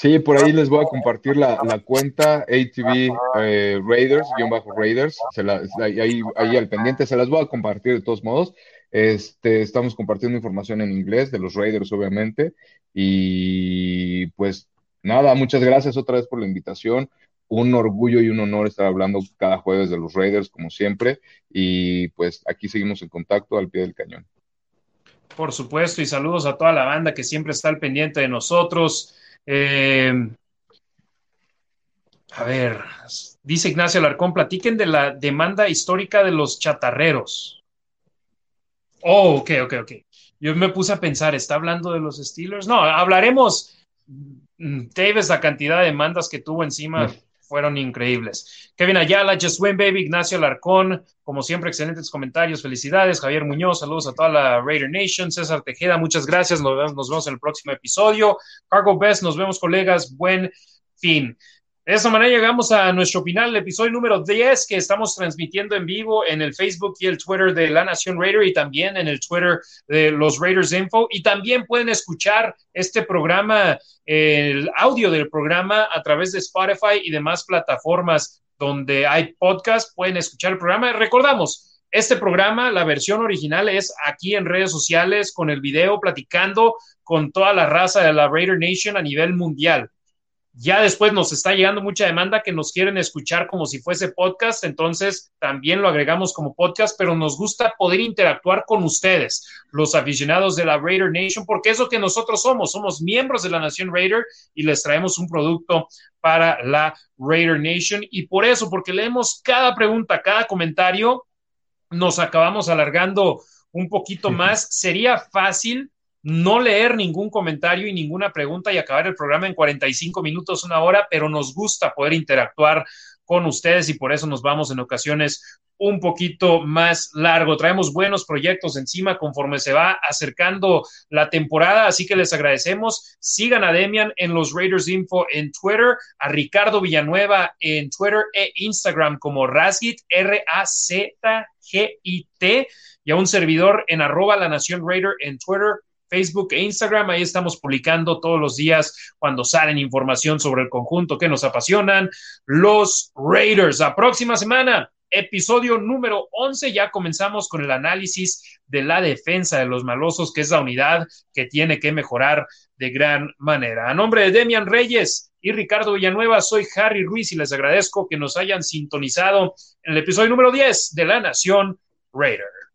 Sí, por ahí les voy a compartir la, cuenta ATV eh, Raiders, guion bajo Raiders. ahí, ahí al pendiente se las voy a compartir de todos modos. Este, estamos compartiendo información en inglés de los Raiders, obviamente. Y pues nada, muchas gracias otra vez por la invitación un orgullo y un honor estar hablando cada jueves de los Raiders, como siempre. Y pues aquí seguimos en contacto al pie del cañón. Por supuesto, y saludos a toda la banda que siempre está al pendiente de nosotros. Eh, a ver, dice Ignacio Alarcón, platiquen de la demanda histórica de los chatarreros. Oh, ok, ok, ok. Yo me puse a pensar, ¿está hablando de los Steelers? No, hablaremos. Mm, Davis, la cantidad de demandas que tuvo encima fueron increíbles. Kevin Ayala, Just Win Baby, Ignacio Larcón, como siempre, excelentes comentarios, felicidades. Javier Muñoz, saludos a toda la Raider Nation. César Tejeda, muchas gracias. Nos vemos, nos vemos en el próximo episodio. Cargo Best, nos vemos, colegas. Buen fin. De esta manera llegamos a nuestro final, el episodio número 10 que estamos transmitiendo en vivo en el Facebook y el Twitter de La Nación Raider y también en el Twitter de los Raiders Info. Y también pueden escuchar este programa, el audio del programa a través de Spotify y demás plataformas donde hay podcast. Pueden escuchar el programa. Recordamos, este programa, la versión original es aquí en redes sociales con el video platicando con toda la raza de la Raider Nation a nivel mundial. Ya después nos está llegando mucha demanda que nos quieren escuchar como si fuese podcast, entonces también lo agregamos como podcast, pero nos gusta poder interactuar con ustedes, los aficionados de la Raider Nation, porque es lo que nosotros somos, somos miembros de la Nación Raider y les traemos un producto para la Raider Nation. Y por eso, porque leemos cada pregunta, cada comentario, nos acabamos alargando un poquito más. Sería fácil no leer ningún comentario y ninguna pregunta y acabar el programa en 45 minutos, una hora, pero nos gusta poder interactuar con ustedes y por eso nos vamos en ocasiones un poquito más largo. Traemos buenos proyectos encima conforme se va acercando la temporada, así que les agradecemos. Sigan a Demian en los Raiders Info en Twitter, a Ricardo Villanueva en Twitter e Instagram como Razgit, R-A-Z-G-I-T, y a un servidor en arroba la Nación Raider en Twitter, Facebook e Instagram. Ahí estamos publicando todos los días cuando salen información sobre el conjunto que nos apasionan, los Raiders. La próxima semana episodio número 11. Ya comenzamos con el análisis de la defensa de los malosos, que es la unidad que tiene que mejorar de gran manera. A nombre de Demian Reyes y Ricardo Villanueva, soy Harry Ruiz y les agradezco que nos hayan sintonizado en el episodio número 10 de La Nación Raider.